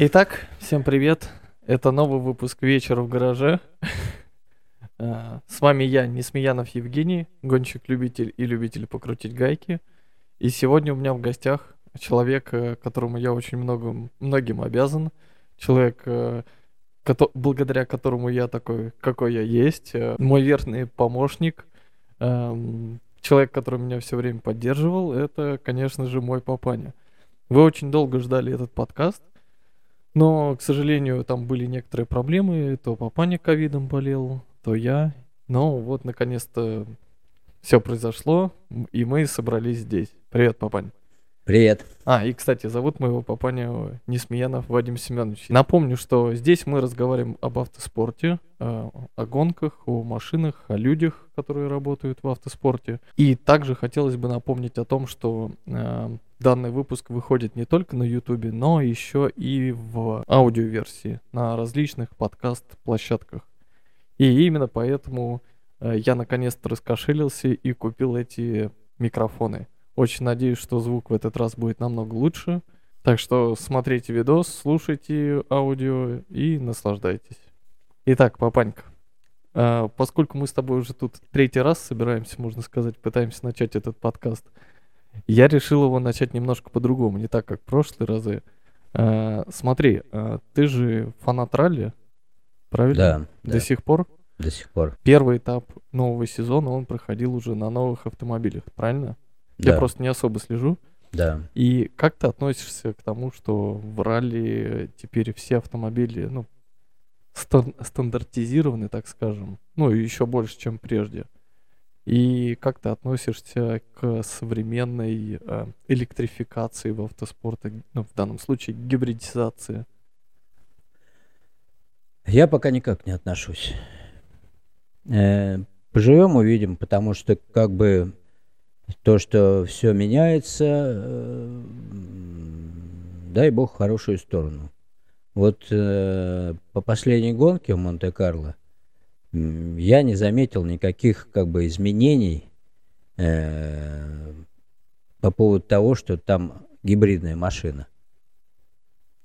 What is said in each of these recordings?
Итак, всем привет. Это новый выпуск «Вечера в гараже». А, С вами я, Несмеянов Евгений, гонщик-любитель и любитель покрутить гайки. И сегодня у меня в гостях человек, э, которому я очень много, многим обязан. Человек, э, благодаря которому я такой, какой я есть. Э, Мой верный помощник. эм, Человек, который меня все время поддерживал, это, конечно же, мой папаня. Вы очень долго ждали этот подкаст. Но, к сожалению, там были некоторые проблемы. То папаня ковидом болел, то я. Но вот, наконец-то, все произошло, и мы собрались здесь. Привет, папань. Привет. А, и, кстати, зовут моего папаню Несмеянов Вадим Семенович. Напомню, что здесь мы разговариваем об автоспорте, э, о гонках, о машинах, о людях, которые работают в автоспорте. И также хотелось бы напомнить о том, что э, данный выпуск выходит не только на YouTube, но еще и в аудиоверсии на различных подкаст-площадках. И именно поэтому э, я наконец-то раскошелился и купил эти микрофоны. Очень надеюсь, что звук в этот раз будет намного лучше. Так что смотрите видос, слушайте аудио и наслаждайтесь. Итак, папанька, а, поскольку мы с тобой уже тут третий раз собираемся, можно сказать, пытаемся начать этот подкаст, я решил его начать немножко по-другому, не так, как в прошлые разы. А, Смотри, а, ты же фанат ралли, правильно? Да, До да, сих пор до сих пор. первый этап нового сезона он проходил уже на новых автомобилях, правильно? Я Да, просто не особо слежу. да. И как ты относишься к тому, что в ралли теперь все автомобили, ну, стан- стандартизированы, так скажем, ну, еще больше, чем прежде? И как ты относишься к современной э, электрификации в автоспорте, ну, в данном случае гибридизации? Я пока никак не отношусь. Э, Поживем, увидим, потому что как бы то, что все меняется, э, дай бог, в хорошую сторону. Вот э, по последней гонке в Монте-Карло я не заметил никаких как бы изменений э, по поводу того, что там гибридная машина.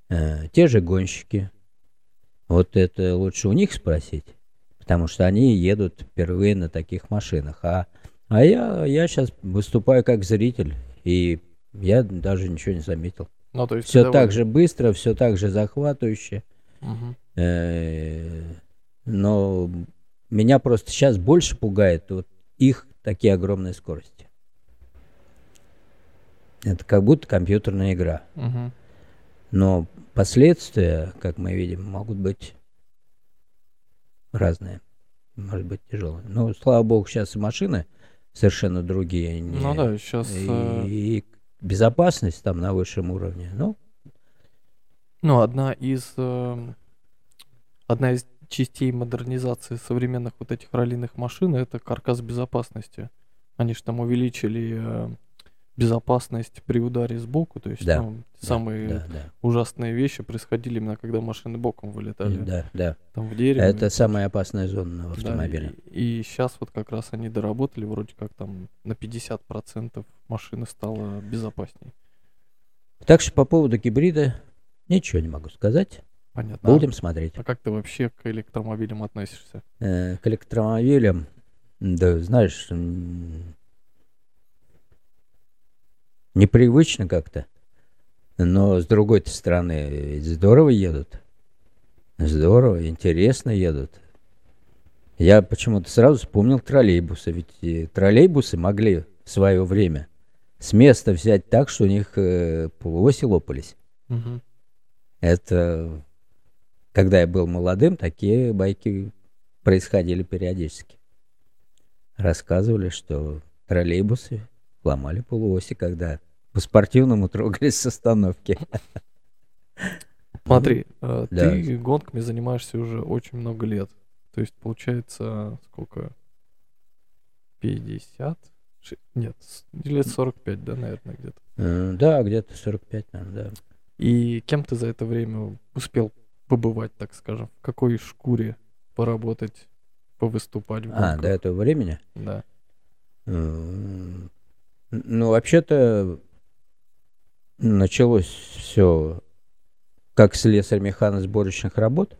Э, Те же гонщики, Вот это лучше у них спросить, потому что они едут впервые на таких машинах. А, а я, я сейчас выступаю как зритель, и я даже ничего не заметил. Ну, то есть Все так же быстро, все так же захватывающе. Э, Но меня просто сейчас больше пугает вот их такие огромные скорости. Это как будто компьютерная игра. Но последствия, как мы видим, могут быть разные. Может быть тяжелые. Но, слава богу, сейчас и машины совершенно другие. не- Ну да, сейчас... И, и безопасность там на высшем уровне. Ну, Ну, одна из эм, одна из частей модернизации современных вот этих раллиных машин это каркас безопасности. Они же там увеличили э, безопасность при ударе сбоку, то есть Да, ну, да, самые да, да. ужасные вещи происходили именно когда машины боком вылетали, Да, да. там в дерево. Это самая опасная зона в Да, автомобиле. и, сейчас вот как раз они доработали, вроде как там на 50% машины стало безопасней. Так что по поводу гибрида ничего не могу сказать. Понятно. Будем смотреть. А как ты вообще к электромобилям относишься? Э, к электромобилям, да, знаешь, непривычно как-то. Но с другой стороны, ведь здорово едут. Здорово, интересно едут. Я почему-то сразу вспомнил троллейбусы. Ведь и троллейбусы могли в свое время с места взять так, что у них э, полуоси лопались. Мгм. Это когда я был молодым, такие байки происходили периодически. Рассказывали, что троллейбусы ломали полуоси, когда по-спортивному трогались с остановки. Смотри, э, да. ты гонками занимаешься уже очень много лет. То есть, получается, сколько? 50? Ши- Нет, лет 45, да, наверное, где-то. Э, Да, где-то 45, наверное, да. И кем ты за это время успел побывать, так скажем? В какой шкуре поработать, повыступать в А, до этого времени? Да. Ну, вообще-то началось все как слесарь механосборочных работ.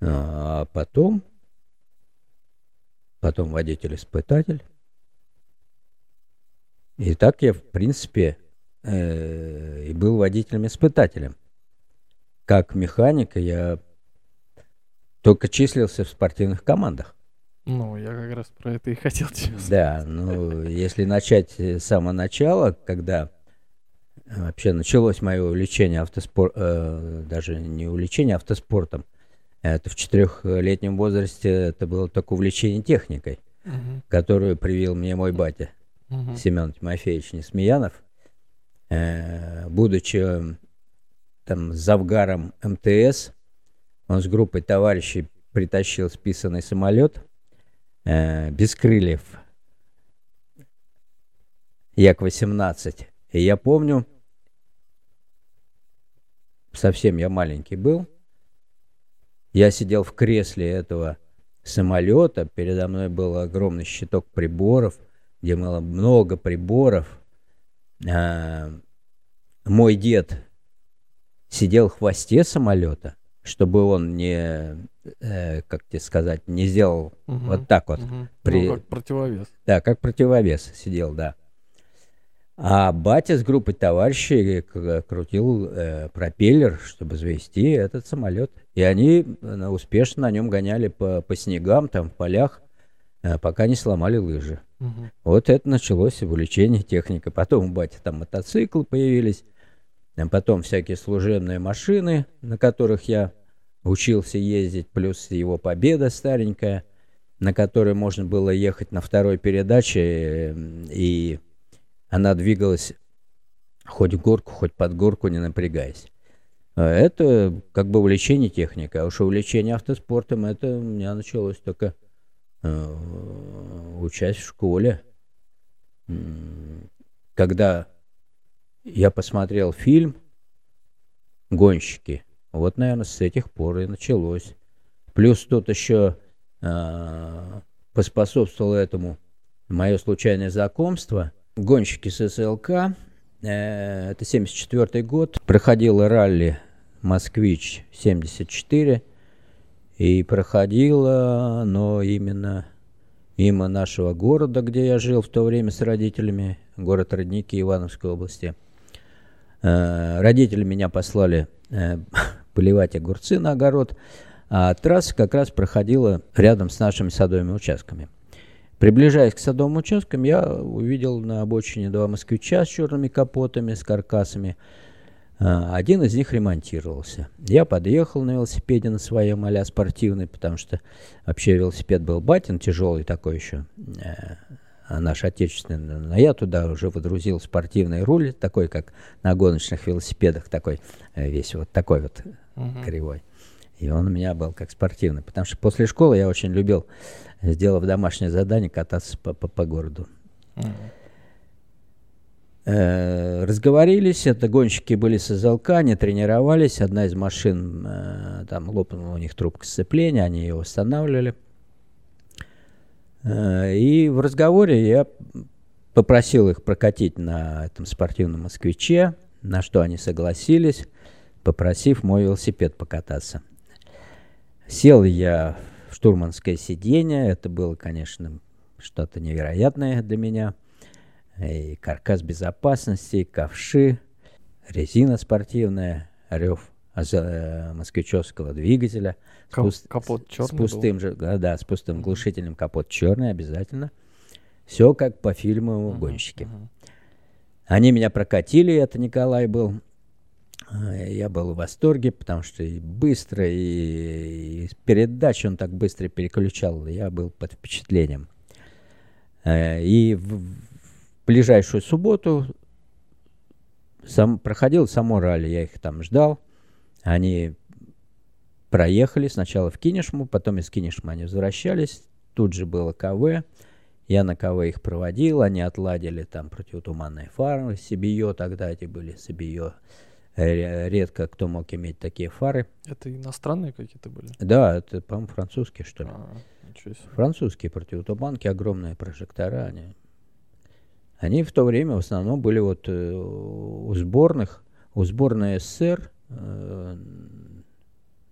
А потом, потом водитель-испытатель. И так я, в принципе, э, и был водителем-испытателем. Как механика я только числился в спортивных командах. Ну, я как раз про это и хотел тебе сказать. Да, ну, если начать с самого начала, когда вообще началось мое увлечение автоспортом, э, даже не увлечение автоспортом, это в четырехлетнем возрасте это было только увлечение техникой, угу. которую привил мне мой батя угу. Семен Тимофеевич Несмеянов. Э, будучи там завгаром МТС, он с группой товарищей притащил списанный самолет э, без крыльев Як-18. И я помню, совсем я маленький был, я сидел в кресле этого самолета, передо мной был огромный щиток приборов, где было много приборов. А, мой дед сидел в хвосте самолета, чтобы он не, э, как тебе сказать, не сделал угу, вот так вот. Угу. При... Ну, как противовес. Да, как противовес сидел, да. А батя с группой товарищей крутил э, пропеллер, чтобы завести этот самолет. И они э, успешно на нем гоняли по, по снегам, там, в полях, э, пока не сломали лыжи. Угу. Вот это началось увлечение техникой. Потом у бати там мотоциклы появились, а потом всякие служебные машины, на которых я учился ездить, плюс его победа старенькая, на которой можно было ехать на второй передаче э, и она двигалась хоть в горку, хоть под горку, не напрягаясь. А это как бы увлечение техникой, а уж увлечение автоспортом, это у меня началось только э, учась в школе. Когда я посмотрел фильм «Гонщики», вот, наверное, с этих пор и началось. Плюс тут еще э, поспособствовало этому мое случайное знакомство – гонщики ССЛК. Э, это 74 год. Проходила ралли «Москвич-74». И проходила, но именно мимо нашего города, где я жил в то время с родителями, город Родники Ивановской области. Э, родители меня послали э, поливать огурцы на огород, а трасса как раз проходила рядом с нашими садовыми участками – Приближаясь к садовым участкам, я увидел на обочине два москвича с черными капотами, с каркасами. А, один из них ремонтировался. Я подъехал на велосипеде на своем а спортивный, потому что вообще велосипед был батин, тяжелый такой еще, э, наш отечественный. Но я туда уже выдрузил спортивный руль, такой, как на гоночных велосипедах, такой э, весь вот такой вот угу. кривой. И он у меня был как спортивный, потому что после школы я очень любил сделав домашнее задание, кататься по, по, по городу. Э, разговорились, это гонщики были с СЛК, они тренировались, одна из машин, э, там лопнула у них трубка сцепления, они ее восстанавливали. Э, и в разговоре я попросил их прокатить на этом спортивном москвиче, на что они согласились, попросив мой велосипед покататься. Сел я штурманское сиденье. Это было, конечно, что-то невероятное для меня. И каркас безопасности, ковши, резина спортивная, рев э, москвичевского двигателя. Кап капот черный С пустым был. же, да, с пустым mm-hmm. глушителем капот черный обязательно. Все как по фильму «Гонщики». Mm-hmm. Они меня прокатили, это Николай был. Я был в восторге, потому что и быстро, и, и передачи он так быстро переключал. Я был под впечатлением. Э, и в, в ближайшую субботу сам, проходил само ралли. Я их там ждал. Они проехали сначала в Кинешму, потом из Кинешма они возвращались. Тут же было КВ. Я на КВ их проводил. Они отладили там противотуманные фары. Сибио тогда эти были. Сибио редко кто мог иметь такие фары. Это иностранные какие-то были? Да, это, по-моему, французские, что ли. А, французские противотуманки, огромные прожектора. Они, они в то время в основном были вот э, у сборных, у сборной СССР э,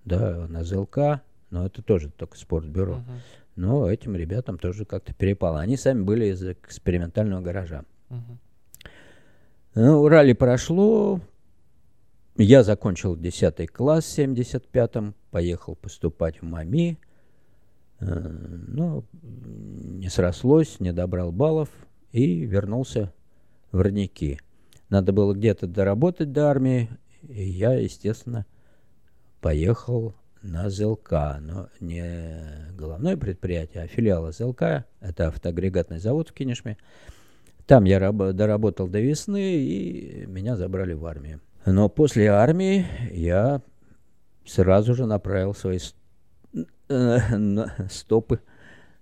да, на ЗЛК, но это тоже только спортбюро. Мгм. Но этим ребятам тоже как-то перепало. Они сами были из экспериментального гаража. Мгм. Ну, ралли прошло. Я закончил 10 класс в 75-м, поехал поступать в МАМИ. Э, Ну, не срослось, не добрал баллов и вернулся в родники. Надо было где-то доработать до армии, и я, естественно, поехал на ЗЛК, но не головное предприятие, а филиал ЗЛК, это автоагрегатный завод в Кинешме. Там я раб- доработал до весны, и меня забрали в армию. Но после армии я сразу же направил свои стопы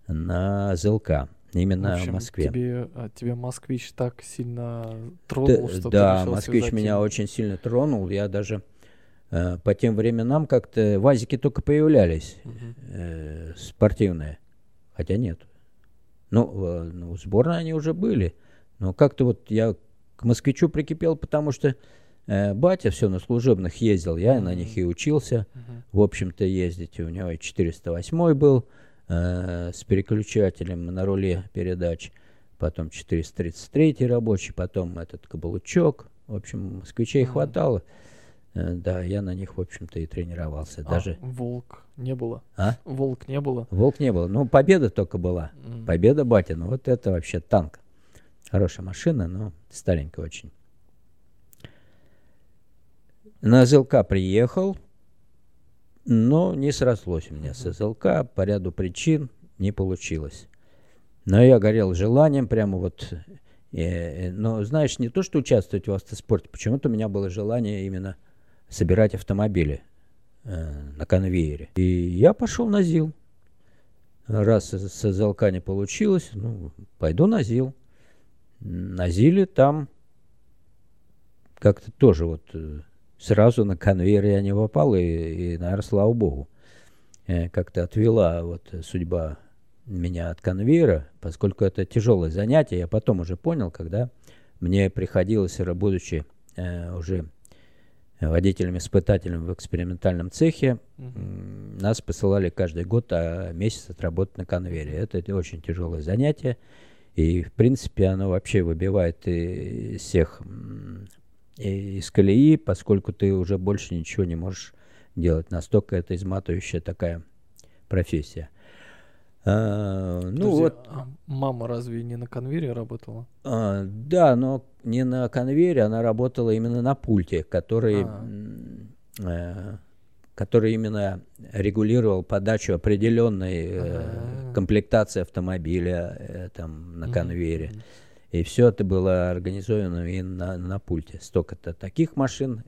на ЗЛК, именно В общем, в Москве. Тебе, а, тебя москвич так сильно Т- тронул, что ты да, москвич меня очень сильно тронул. Я даже по тем временам как-то вазики только появлялись э, спортивные, хотя нет. Ну, э, ну, сборные они уже были, но как-то вот я к москвичу прикипел, потому что э, батя все на служебных ездил, я на них и учился, Мгм. в общем-то, ездить. У него и 408 был э, с переключателем на руле передач, потом 433 рабочий, потом этот каблучок. В общем, москвичей Мгм. хватало. Э, Да, я на них, в общем-то, и тренировался. А, Даже волк не было. А? Волк не было. волк не было. Ну, победа только была. М. Победа Батина. Вот это вообще танк. Хорошая машина, но старенькая очень. На ЗЛК приехал, но не срослось у меня с. ЗЛК по ряду причин не получилось. Но я горел желанием прямо вот... э, э, но знаешь, не то, что участвовать в автоспорте, почему-то у меня было желание именно собирать автомобили э, на конвейере. И я пошел на ЗИЛ. Раз с ЗЛК не получилось, ну, пойду на ЗИЛ. На ЗИЛе там как-то тоже вот э, сразу на конвейер я не попал, и, и наверное, слава богу. Э, Как-то отвела вот судьба меня от конвейера, поскольку это тяжелое занятие. Я потом уже понял, когда мне приходилось, будучи э, уже водителем-испытателем в экспериментальном цехе. М, Нас посылали каждый год а месяц отработать на конвейере. Это т- очень тяжелое занятие. И, в принципе, оно вообще выбивает и всех и из колеи, поскольку ты уже больше ничего не можешь делать. Настолько это изматывающая такая профессия. А, ну Подожди, вот, а мама разве не на конвейере работала? а, да, но не на конвейере, она работала именно на пульте, который, А. э, который именно регулировал подачу определенной э, Ага. комплектации автомобиля э, там на конвейере. И все это было организовано и на, на пульте. Столько-то таких машин,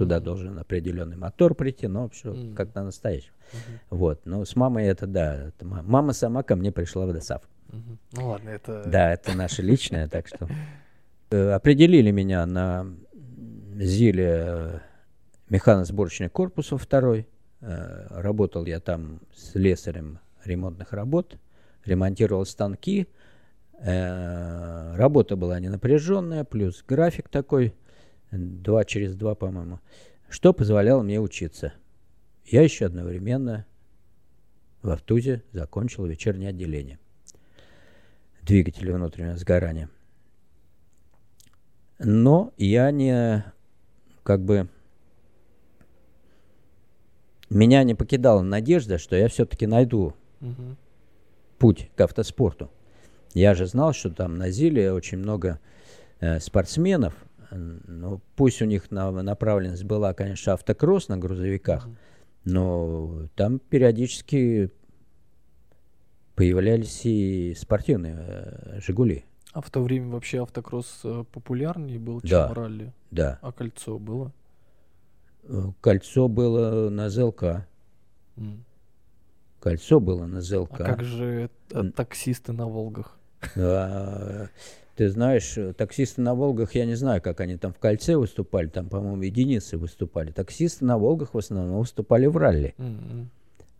туда должен определенный мотор прийти, но все Мгм. как на настоящем. Мгм, Вот, но с мамой это да, это ма- мама сама ко мне пришла в ДОСАВ. мгм. Ну ладно, это... Да, это наше личное, так что э, определили меня на ЗИЛе э, механосборочный корпус во второй. Э, Работал я там с слесарем ремонтных работ, ремонтировал станки. Работа была не напряженная, плюс график такой, два через два, по-моему, что позволяло мне учиться. Я еще одновременно в Автузе закончил вечернее отделение двигателя внутреннего сгорания. Но я не, как бы, меня не покидала надежда, что я все-таки найду Мгм. путь к автоспорту. Я же знал, что там на Зиле очень много э, спортсменов, ну, пусть у них на- направленность была, конечно, автокросс на грузовиках, но там периодически появлялись и спортивные э, «Жигули». А в то время вообще автокросс э, популярнее был, чем Да. ралли? Да. А кольцо было? Э, Кольцо было на ЗЛК. М. Кольцо было на ЗЛК. А как же э, таксисты на Волгах? Ты знаешь, э, таксисты на Волгах, я не знаю, как они там в кольце выступали, там, по-моему, единицы выступали. Таксисты на Волгах в основном выступали в ралли. М,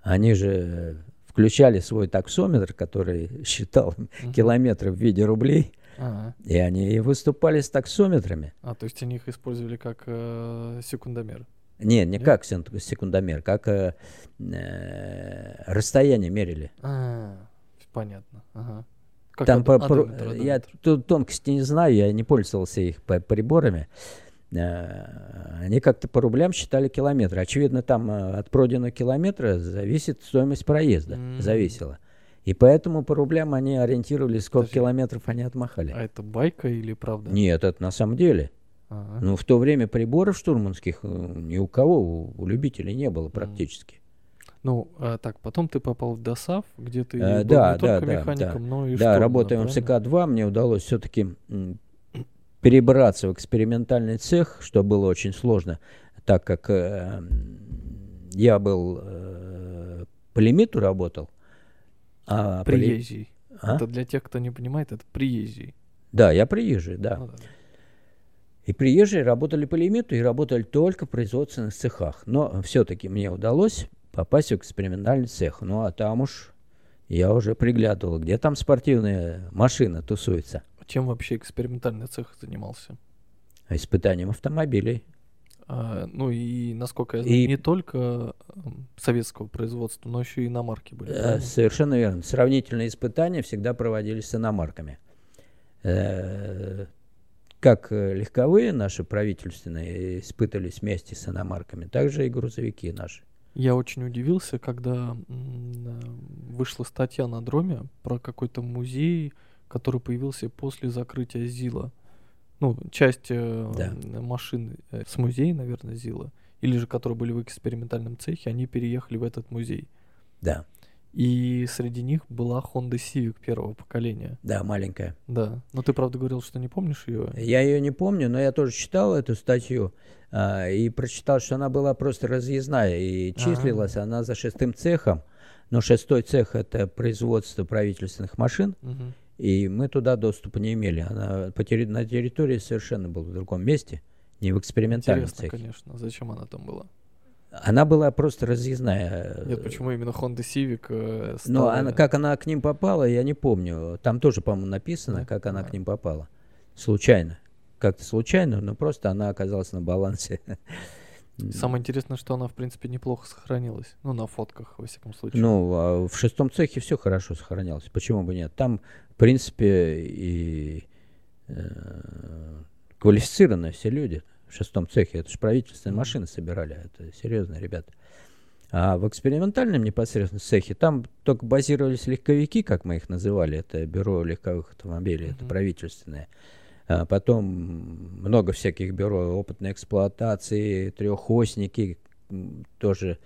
Они же э, включали свой таксометр, который считал Мгм. километры в виде рублей, А, и они выступали с таксометрами. а, то есть они их использовали как э, секундомер? Не, не как сен- секундомер, как э, э, расстояние мерили. А, понятно. Ага. Как Там по- про- одометр, я тонкости не знаю, я не пользовался их приборами. Э, Они как-то по рублям считали километры. Очевидно, там э, от пройденного километра зависит стоимость проезда. Зависела. И поэтому по рублям они ориентировались, сколько Подожди. километров они отмахали. А это байка или правда? Нет, это на самом деле. Ага. Ну, в то время приборов штурманских э, ни у кого, у, у любителей не было практически. Ну, а, так, потом ты попал в ДОСАВ, где ты Э, был да, не только да, да, механиком, но и Да, работая в правильно? МСК-2, мне удалось все-таки перебраться в экспериментальный цех, что было очень сложно, так как э, я был э, по лимиту работал. А по ли- Приезжий. А? Это для тех, кто не понимает, это приезжий. Да, я приезжий, да. Ну да. И приезжие работали по лимиту и работали только в производственных цехах. Но все-таки мне удалось попасть в экспериментальный цех. Ну а там уж я уже приглядывал, где там спортивная машина тусуется. Чем вообще экспериментальный цех занимался? Испытанием автомобилей. А, ну и, насколько я знаю, И- не только советского производства, но еще и иномарки были. Э, правильно? Совершенно верно. Сравнительные испытания всегда проводились с иномарками. Э, Как э, легковые наши правительственные испытывались вместе с иномарками, так же и грузовики наши. Я очень удивился, когда вышла статья на Дроме про какой-то музей, который появился после закрытия ЗИЛа. Ну, часть э, Да. машин э, с музея, наверное, ЗИЛа, или же которые были в экспериментальном цехе, они переехали в этот музей. Да, И среди них была Honda Civic первого поколения. да, маленькая. Да. Но ты, правда, говорил, что не помнишь ее. Я ее не помню, но я тоже читал эту статью а, и прочитал, что она была просто разъездная и числилась она за шестым цехом. Но шестой цех это производство правительственных машин, Мгм. и мы туда доступа не имели. Она по терри- на территории совершенно была в другом месте, не в экспериментальном Интересно, цехе. конечно. Зачем она там была? Она была просто разъездная. Нет, почему именно Honda Civic э, Но стала- она, как она к ним попала, я не помню. Там тоже, по-моему, написано, как она к ним попала. Случайно. Как-то случайно, но просто она оказалась на балансе. Самое интересное, что она, в принципе, неплохо сохранилась. Ну, на фотках, во всяком случае. Ну, а в шестом цехе все хорошо сохранялось. Почему бы нет? Там, в принципе, и э, квалифицированные все люди в шестом цехе. Это же правительственные машины собирали. Это серьезные ребята. А в экспериментальном непосредственно цехе там только базировались легковики, как мы их называли. Это бюро легковых автомобилей, это Мгм. правительственное. А потом много всяких бюро опытной эксплуатации, трехосники, тоже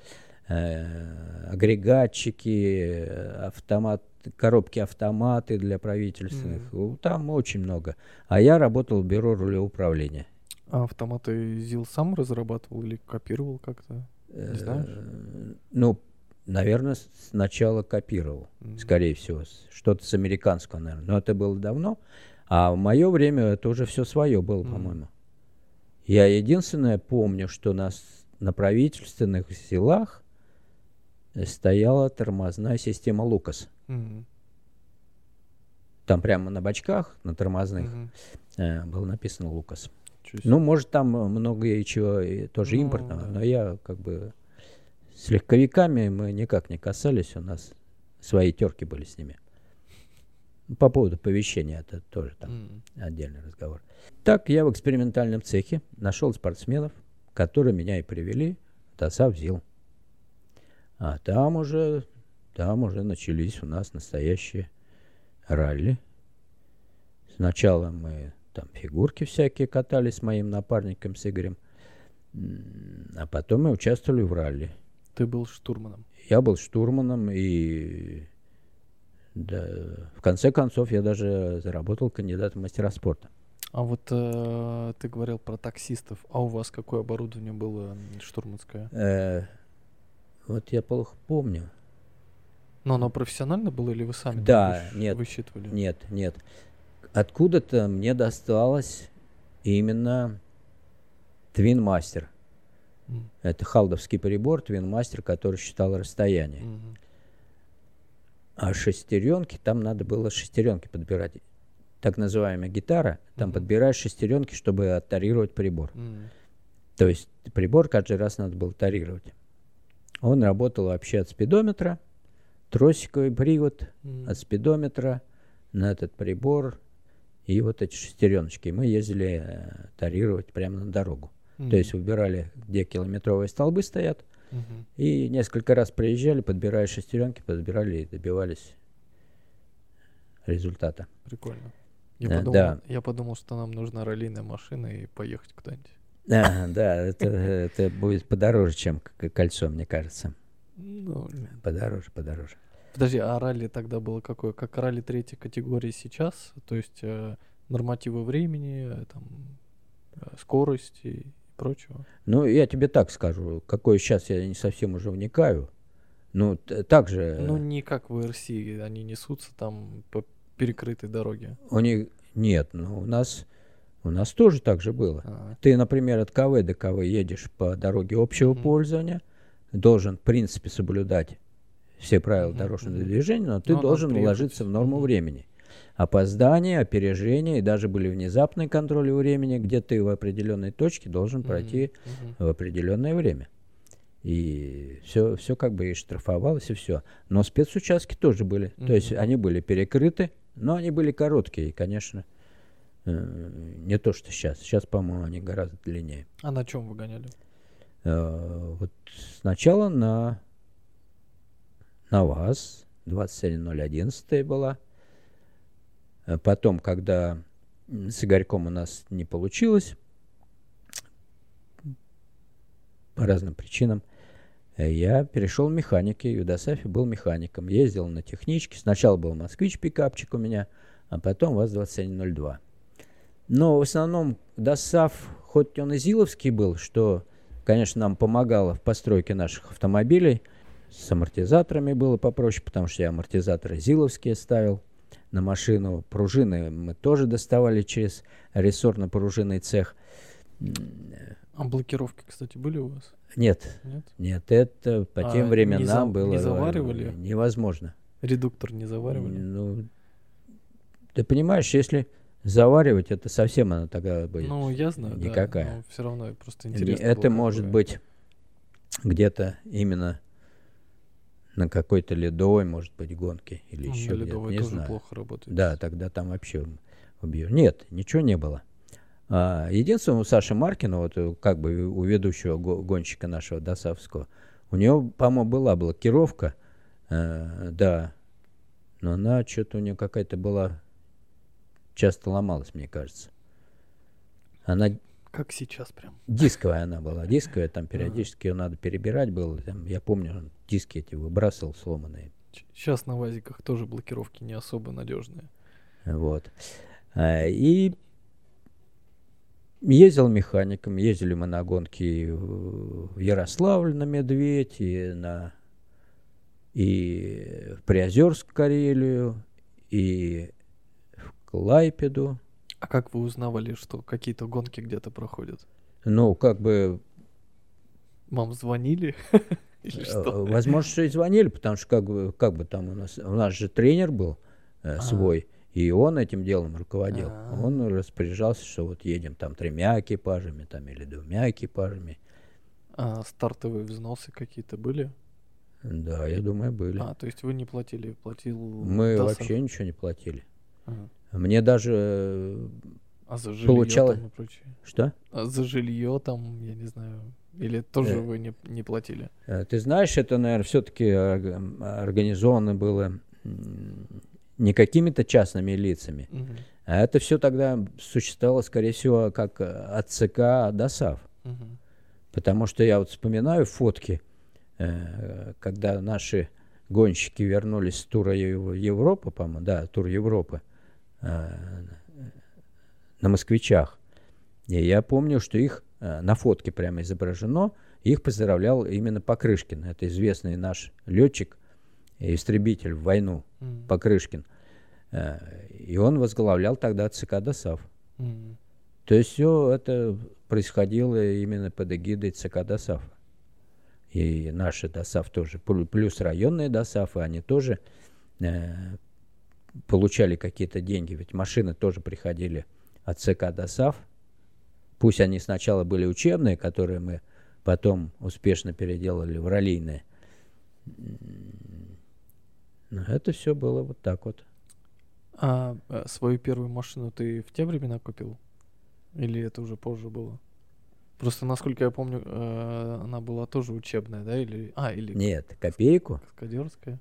э, агрегатчики, автомат, коробки автоматы для правительственных. Ну, Там очень много. А я работал в бюро рулевого управления. А автоматы ЗИЛ сам разрабатывал или копировал как-то? Не знаешь? Э, Ну, наверное, сначала копировал, М. скорее всего. Что-то с американского, наверное. Но это было давно. А в мое время это уже все свое было, Мгм. по-моему. Я единственное помню, что на, с- на правительственных селах э, стояла тормозная система Лукас. Мгм. Там прямо на бачках, на тормозных, Мгм. э, было написано Лукас. Ну, может, там э, много и чего и тоже Ну, импортного, да. но я как бы с легковиками мы никак не касались, у нас свои терки были с ними. По поводу оповещения это тоже там М. отдельный разговор. Так я в экспериментальном цехе нашел спортсменов, которые меня и привели в ТАСАВ ЗИЛ. А там уже, там уже начались у нас настоящие ралли. Сначала мы там фигурки всякие катали с моим напарником, с Игорем. А потом мы участвовали в ралли. Ты был штурманом. Я был штурманом и да, в конце концов я даже заработал кандидатом в мастера спорта. А вот э, ты говорил про таксистов. А у вас какое оборудование было штурманское? Э, вот я плохо помню. Но оно профессионально было или вы сами Да, нет, высчитывали? Нет, нет. Откуда-то мне досталось именно Twin Master. М. Это халдовский прибор Twin Master, который считал расстояние. Мгм. А шестеренки, там надо было шестеренки подбирать. Так называемая гитара, там Мгм. подбираешь шестеренки, чтобы оттарировать прибор. М. То есть прибор каждый раз надо было тарировать. Он работал вообще от спидометра, тросиковый привод М. от спидометра на этот прибор и вот эти шестереночки. Мы ездили э, тарировать прямо на дорогу. М. То есть выбирали, где километровые столбы стоят, Мгм. и несколько раз приезжали, подбирая шестеренки, подбирали и добивались результата. Прикольно. Я, Да, подумал, да. я подумал, что нам нужна раллийная машина и поехать куда-нибудь. Да, да, это, это будет подороже, чем кольцо, мне кажется. Ну, Подороже, подороже. Подожди, а ралли тогда было какое? Как ралли третьей категории сейчас? То есть э, нормативы времени, э, там, э, скорость и прочего? Ну, я тебе так скажу, какой сейчас я не совсем уже вникаю. Ну, так же Ну, не как в РС, они несутся там по перекрытой дороге. у них нет, ну, у нас, у нас тоже так же было. А, Ты, например, от КВ до КВ едешь по дороге общего Мгм. пользования, должен, в принципе, соблюдать все правила дорожного движения, но ты Ну, надо должен уложиться в норму времени. Опоздание, опережение, и даже были внезапные контроли времени, где ты в определенной точке должен пройти в определенное время. И все, все как бы и штрафовалось, и все. Но спецучастки тоже были. То есть они были перекрыты, но они были короткие, и, конечно, э, не то, что сейчас. Сейчас, по-моему, они гораздо длиннее. А на чем вы гоняли? Э, Вот сначала на, на ВАЗ 27011 была. Э, Потом, когда с Игорьком у нас не получилось, по разным причинам, э, я перешел в механики. И в Досафе был механиком. Ездил на техничке. Сначала был москвич пикапчик у меня, а потом ВАЗ-2702. Но в основном ДОСАФ, хоть он и Зиловский был, что, конечно, нам помогало в постройке наших автомобилей, с амортизаторами было попроще, потому что я амортизаторы Зиловские ставил на машину. Пружины мы тоже доставали через рессорно-пружинный цех. А блокировки, кстати, были у вас? Нет, Нет? нет, это по А тем не временам за- было не заваривали? невозможно. Редуктор не заваривали? Ну, ты понимаешь, если заваривать, это совсем она тогда будет. Ну, я знаю, да, никакая. но все равно просто Не- интересно. это может какое. быть где-то именно на какой-то ледовой, может быть, гонке или Ну, еще где-то, ледовой не тоже знаю. плохо работает. Да, тогда там вообще убью. Нет, ничего не было. А, единственное, у Саши Маркина, вот э, как бы у ведущего го- гонщика нашего Досавского, у него, по-моему, была блокировка, э, да, но она что-то у нее какая-то была, часто ломалась, мне кажется. Она Как сейчас прям. Дисковая она была, дисковая, там периодически ее надо перебирать было. Там, я помню, диски эти выбрасывал сломанные. Сейчас на ВАЗиках тоже блокировки не особо надежные. Вот. А, И ездил механиком, ездили мы на гонки в Ярославль на Медведь, и на и в Приозерск, Карелию, и в Клайпеду. А как вы узнавали, что какие-то гонки где-то проходят? Ну, как бы Вам звонили? Э? Возможно, что и звонили, потому что как бы, как бы там у нас, у нас же тренер был э, А. свой, и он этим делом руководил. А. Он распоряжался, что вот едем там тремя экипажами там, или двумя экипажами. А стартовые взносы какие-то были? Да, я думаю, были. А, то есть вы не платили, платил Мы Дасар? вообще ничего не платили. Ага. Мне даже... э, А за жилье Получалось- там и прочее? Что? А за жилье там, я не знаю, или тоже Э. вы не, не платили? Э, Ты знаешь, это, наверное, все-таки организовано было не какими-то частными лицами, Мгм. а это все тогда существовало, скорее всего, как э, от ЦК ДОСАВ. Мгм. Потому что я вот вспоминаю фотки, э, когда наши гонщики вернулись с тура Ев- Европы, по-моему, да, тур Европы, э, на москвичах. И я помню, что их на фотке прямо изображено, их поздравлял именно Покрышкин. Это известный наш летчик, истребитель в войну, Мгм. Покрышкин. Э, И он возглавлял тогда ЦК ДОСАВ. Мгм. То есть все это происходило именно под эгидой ЦК ДОСАФ. И наши ДОСАФ тоже, плю- плюс районные ДОСАФы, они тоже э, получали какие-то деньги. Ведь машины тоже приходили от ЦК ДОСАФ, Пусть они сначала были учебные, которые мы потом успешно переделали в раллийные. Но это все было вот так вот. А э, свою первую машину ты в те времена купил? Или это уже позже было? Просто, насколько я помню, э, она была тоже учебная, да? Или, а, или Нет, копейку. каскадерская?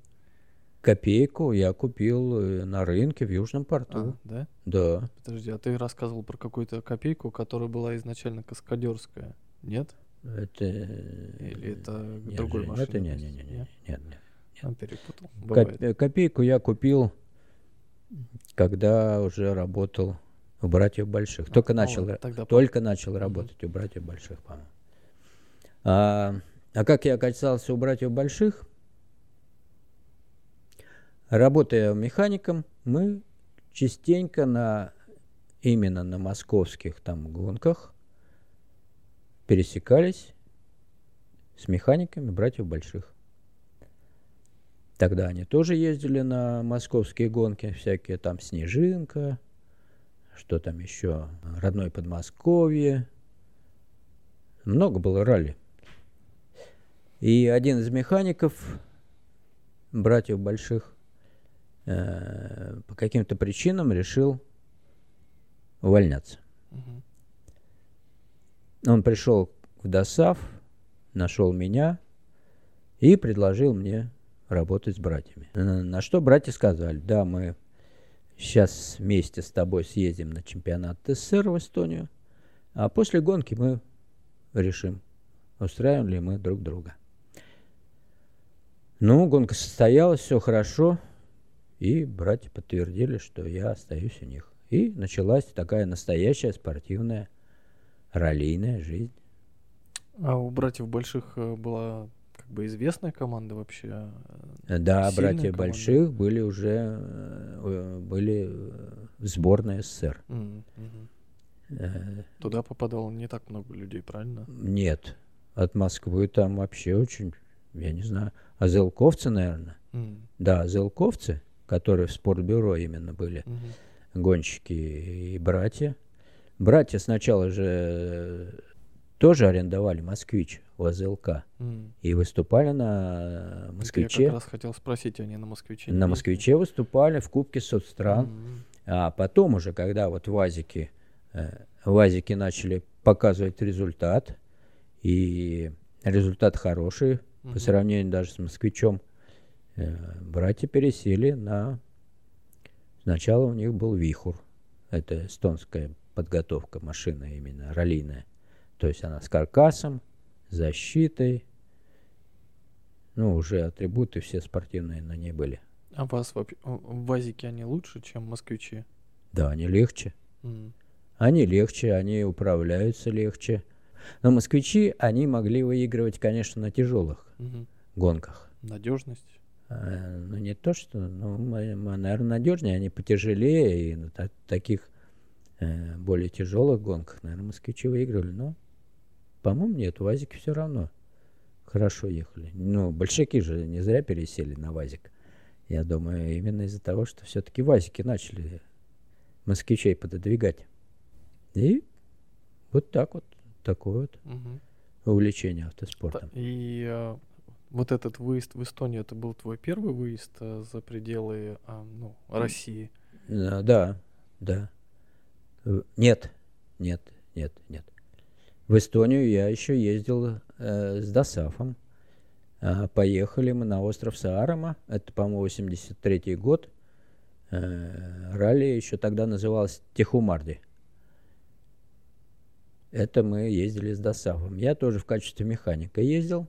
Копейку я купил э, на рынке в Южном А, порту. да? Да. Подожди, а ты рассказывал про какую-то копейку, которая была изначально каскадерская? Нет? Это... Или это нет, другой Жень, машины? Это не, то не, есть? не, не, Нет? нет, нет. А, перепутал. Бывает. э, Копейку я купил, когда уже работал у братьев больших. Только А, начал, тогда только начал работать у братьев больших, по-моему. А, а как я оказался у братьев больших? Работая механиком, мы частенько на именно на московских там гонках пересекались с механиками братьев больших. Тогда они тоже ездили на московские гонки, всякие там Снежинка, что там еще, родной Подмосковье. Много было ралли. И один из механиков, братьев больших, э, по каким-то причинам решил увольняться. Он пришел в ДОСАВ, нашел меня и предложил мне работать с братьями. Э, На что братья сказали, да, мы сейчас вместе с тобой съездим на чемпионат СССР в Эстонию, а после гонки мы решим, устраиваем ли мы друг друга. Ну, гонка состоялась, все хорошо, и братья подтвердили, что я остаюсь у них. И началась такая настоящая спортивная раллийная жизнь. А у братьев больших э, была как бы известная команда вообще? э, Да, братья команда. больших были уже э, были в сборной СССР. мгм. Э, Туда попадало не так много людей, правильно? Нет, от Москвы там вообще очень, я не знаю, а зелковцы, наверное. М, Да, зелковцы, которые в спортбюро именно были, мгм. гонщики и братья. Братья сначала же э, тоже арендовали «Москвич» у АЗЛК М. и выступали на «Москвиче». Я как раз хотел спросить, они на москвиче? На? «Москвиче» выступали в Кубке соцстран. М, А потом уже, когда вот ВАЗики, э, ВАЗики начали показывать результат, и результат хороший, по мгм. сравнению даже с москвичом, братья пересели на... Сначала у них был Вихур, это эстонская подготовка машины именно, раллийная. То есть она с каркасом, защитой, ну, уже атрибуты все спортивные на ней были. А вас вообще в вазике они лучше, чем москвичи? Да, они легче. М, Они легче, они управляются легче. Но москвичи, они могли выигрывать, конечно, на тяжелых мгм. гонках. Надежность? А, ну, не то, что, ну, наверное, надежнее, они потяжелее, и на та- таких э, более тяжелых гонках, наверное, москвичи выигрывали. Но, по-моему, нет, УАЗики все равно хорошо ехали. Ну, большаки же не зря пересели на ВАЗик. Я думаю, именно из-за того, что все-таки ВАЗики начали москвичей пододвигать. И вот так вот, такое вот Мгм. увлечение автоспортом. И э, вот этот выезд в Эстонию, это был твой первый выезд э, за пределы а, ну, России? Э, Да, да. Э, Нет, нет, нет, нет. В Эстонию я еще ездил э, с Досафом. А, поехали мы на остров Саарама. Это, по-моему, 83 год. Э, ралли еще тогда называлось Техумарди. Это мы ездили с Досафом. Я тоже в качестве механика ездил.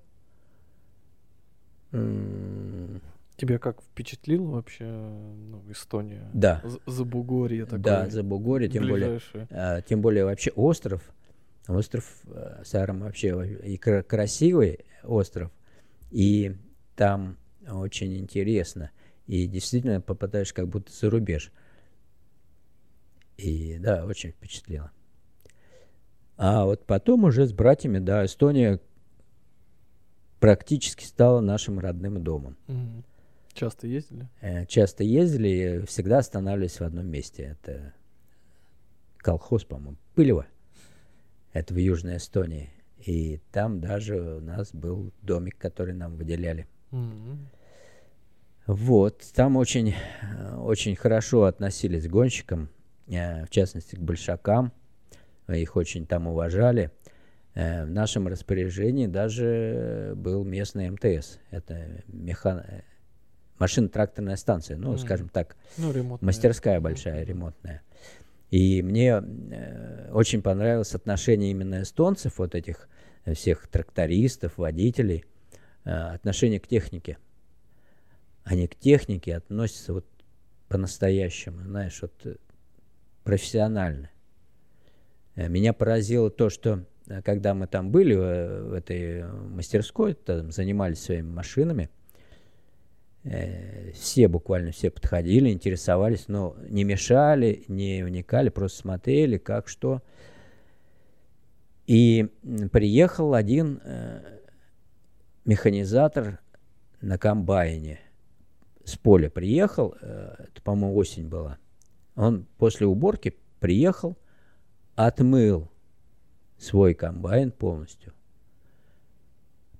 Тебя как впечатлила вообще ну, Эстония? Да. Забугорье такое. Да, за Бугоре, тем более ближайшее. А, тем более вообще остров, остров э, Саарам вообще во- и кра- красивый остров, и там очень интересно, и действительно попадаешь как будто за рубеж. И да, очень впечатлило. А вот потом уже с братьями, да, Эстония практически стала нашим родным домом. Мгм. Часто ездили? Э, Часто ездили, и всегда останавливались в одном месте. Это колхоз, по-моему, Пылево. Это в Южной Эстонии. И там даже у нас был домик, который нам выделяли. М. Вот, там очень, э, очень хорошо относились к гонщикам, э, в частности к большакам, их очень там уважали. Э, В нашем распоряжении даже был местный МТС, это механ... э, машино-тракторная станция, ну, Мгм. скажем так, Ну, ремонтная. мастерская большая, ремонтная. И мне э, очень понравилось отношение именно эстонцев, вот этих э, всех трактористов, водителей, э, отношение к технике. Они к технике относятся вот по-настоящему, знаешь, вот профессионально. Меня поразило то, что когда мы там были, э, в этой э, мастерской, там занимались своими машинами, э, все, буквально все подходили, интересовались, но не мешали, не вникали, просто смотрели, как что. И приехал один механизатор на комбайне с поля приехал, это, по-моему, осень была. Он после уборки приехал, отмыл свой комбайн полностью.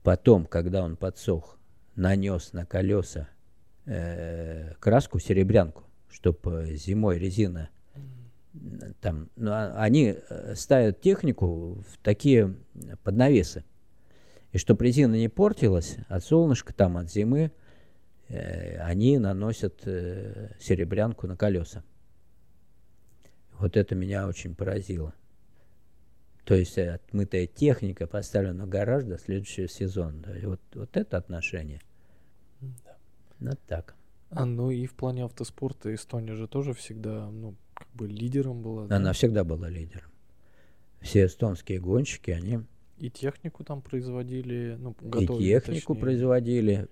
Потом, когда он подсох, нанес на колеса э, краску серебрянку, чтобы зимой резина там, ну, а- они э, ставят технику в такие поднавесы. И чтобы резина не портилась от солнышка, там, от зимы, э, они наносят э, серебрянку на колеса. Вот это меня очень поразило. То есть э, отмытая техника поставлена в гараж до следующего сезона. Да, и вот, вот это отношение. Вот так. А, ну и в плане автоспорта Эстония же тоже всегда, ну, как бы лидером была. да? Она всегда была лидером. Все эстонские гонщики, они И технику там производили, ну, и готовили, технику точнее. производили.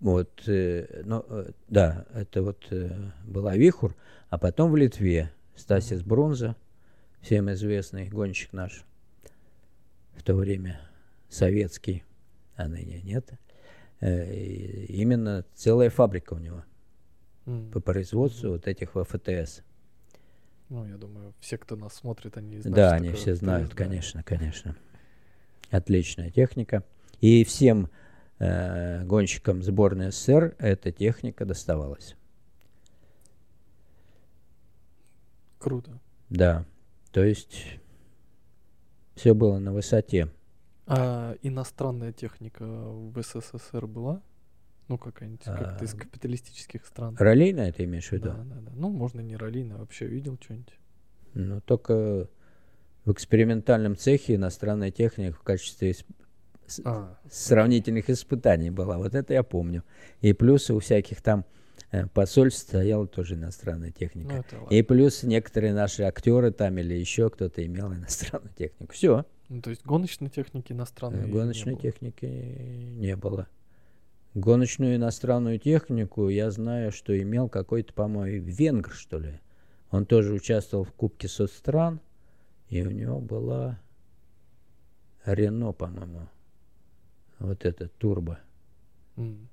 Вот, э, ну, э, да, это вот э, была Вихур, а потом в Литве Стасис Брунза, всем известный гонщик наш, в то время советский, а ныне нет. Э, и именно целая фабрика у него М. по производству вот этих ВФТС. Ну, я думаю, все, кто нас смотрит, они знают. Да, они все знают, да. конечно, конечно. Отличная техника. И всем э, гонщикам сборной СССР эта техника доставалась. Круто. Да, то есть все было на высоте. А иностранная техника в СССР была? Ну, какая-нибудь как-то из А, капиталистических стран. Раллийная ты имеешь в виду? Да, да, да. Ну, можно не раллийная, вообще видел что-нибудь? Ну, только в экспериментальном цехе иностранная техника в качестве с- А, сравнительных испытаний была. Вот это я помню. И плюс у всяких там посольств стояла тоже иностранная ну техника. это ладно. И плюс некоторые наши актеры там или еще кто-то имел иностранную технику. Все. Ну, то есть гоночной техники иностранной не Гоночной было. техники не было. Гоночную иностранную технику я знаю, что имел какой-то, по-моему, венгр, что ли. Он тоже участвовал в Кубке соцстран, и у него была Рено, по-моему. Вот этот турбо. М.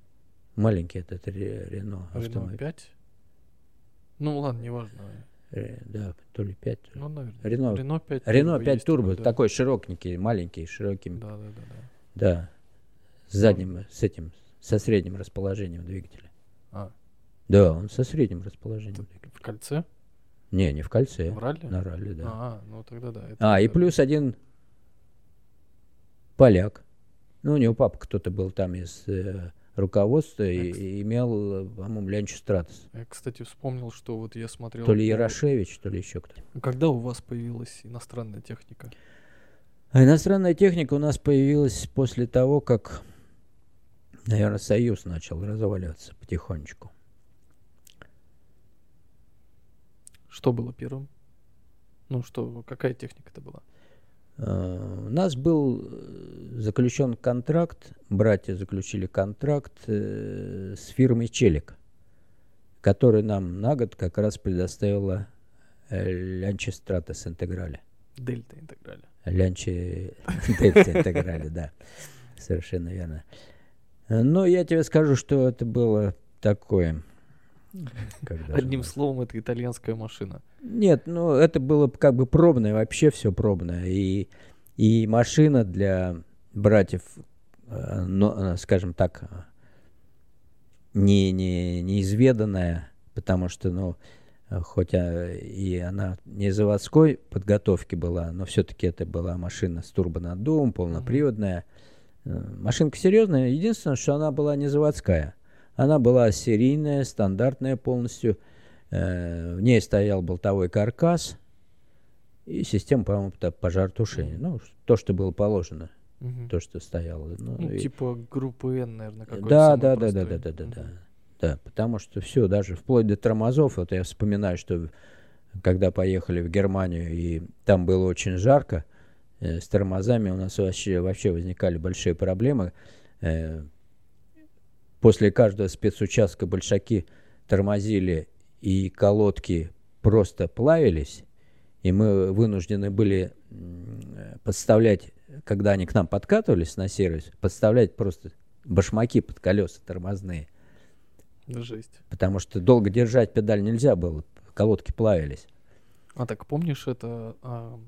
Маленький этот Ре- Рено. Рено автомобиль. 5? Ну, ладно, неважно. Да, то ли 5. Ну, наверное. Рено- Рено 5 Рено 5 есть турбо, такой, да. такой широкенький, маленький, широким. Да, да, да, да. Да. С задним, с этим, со средним расположением двигателя. А, Да, он со средним расположением двигателя. в кольце? Не, не в кольце. В ралли? На ралли, да. А, ну тогда да. это А, и плюс один поляк. Ну, у него папа кто-то был там из э, руководства и, имел, по-моему, Лянчу Стратос. Я, кстати, вспомнил, что вот я смотрел... То ли Ярошевич, то ли еще кто. Когда у вас появилась иностранная техника? А иностранная техника у нас появилась после того, как, наверное, Союз начал разваливаться потихонечку. Что было первым? Ну что, какая техника это была? Э, У нас был э, заключен контракт, братья заключили контракт э, с фирмой Челик, которая нам на год как раз предоставила Лянчи Стратос Интеграле. Дельта интеграля. Лянчи Дельта Интеграле, да. Совершенно верно. Но я тебе скажу, что это было такое Одним словом, это итальянская машина. Нет, ну это было как бы пробное, вообще все пробное. И, и машина для братьев, э, но, э, скажем так, не, не, неизведанная, потому что, ну, хоть и она не заводской подготовки была, но все-таки это была машина с турбонаддувом, полноприводная. Mm-hmm. Машинка серьезная. Единственное, что она была не заводская. Она была серийная, стандартная полностью. Э, в ней стоял болтовой каркас и система, по-моему, пожаротушения. Ну, то, что было положено. Угу. То, что стояло. Ну, ну и... Типа группы N, наверное, какой-то. Да, да, да, да, да, да, да, да. Да, потому что все, даже вплоть до тормозов, вот я вспоминаю, что когда поехали в Германию, и там было очень жарко, э, с тормозами у нас вообще, вообще возникали большие проблемы. Э, после каждого спецучастка большаки тормозили, и колодки просто плавились, и мы вынуждены были подставлять, когда они к нам подкатывались на сервис, подставлять просто башмаки под колеса тормозные. Жесть. Потому что долго держать педаль нельзя было, колодки плавились. А так помнишь, это а,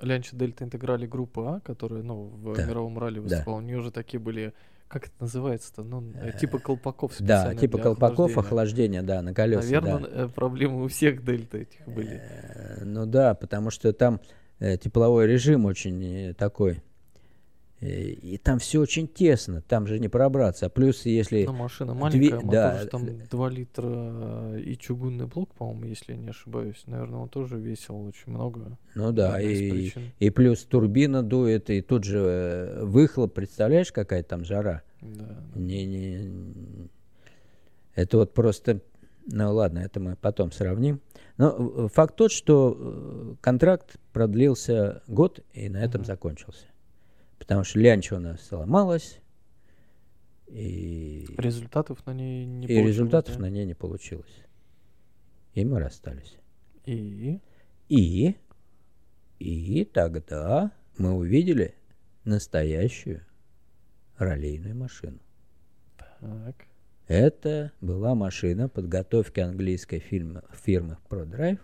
Лянча Дельта интеграли группы А, которая ну, в да. мировом ралли выступала, да. у нее же такие были, как это называется-то, ну, э, типа колпаков Да, типа колпаков охлаждения. охлаждения, да, на колесах. Наверное, да. Э, проблемы у всех Дельта этих были. Э, ну да, потому что там тепловой режим очень такой и там все очень тесно, там же не пробраться. А плюс, если... Ну, машина маленькая, Две... да. там 2 литра и чугунный блок, по-моему, если я не ошибаюсь. Наверное, он тоже весил очень много. Ну да, и, и плюс турбина дует, и тут же э, выхлоп, представляешь, какая там жара? Да. Не, не... Это вот просто... Ну ладно, это мы потом сравним. Но факт тот, что э, контракт продлился год и на этом угу. закончился потому что лянча у нас сломалась. И результатов на ней не и получилось. результатов да? на ней не получилось. И мы расстались. И? И? И тогда мы увидели настоящую раллийную машину. Так. Это была машина подготовки английской фирмы, фирмы ProDrive,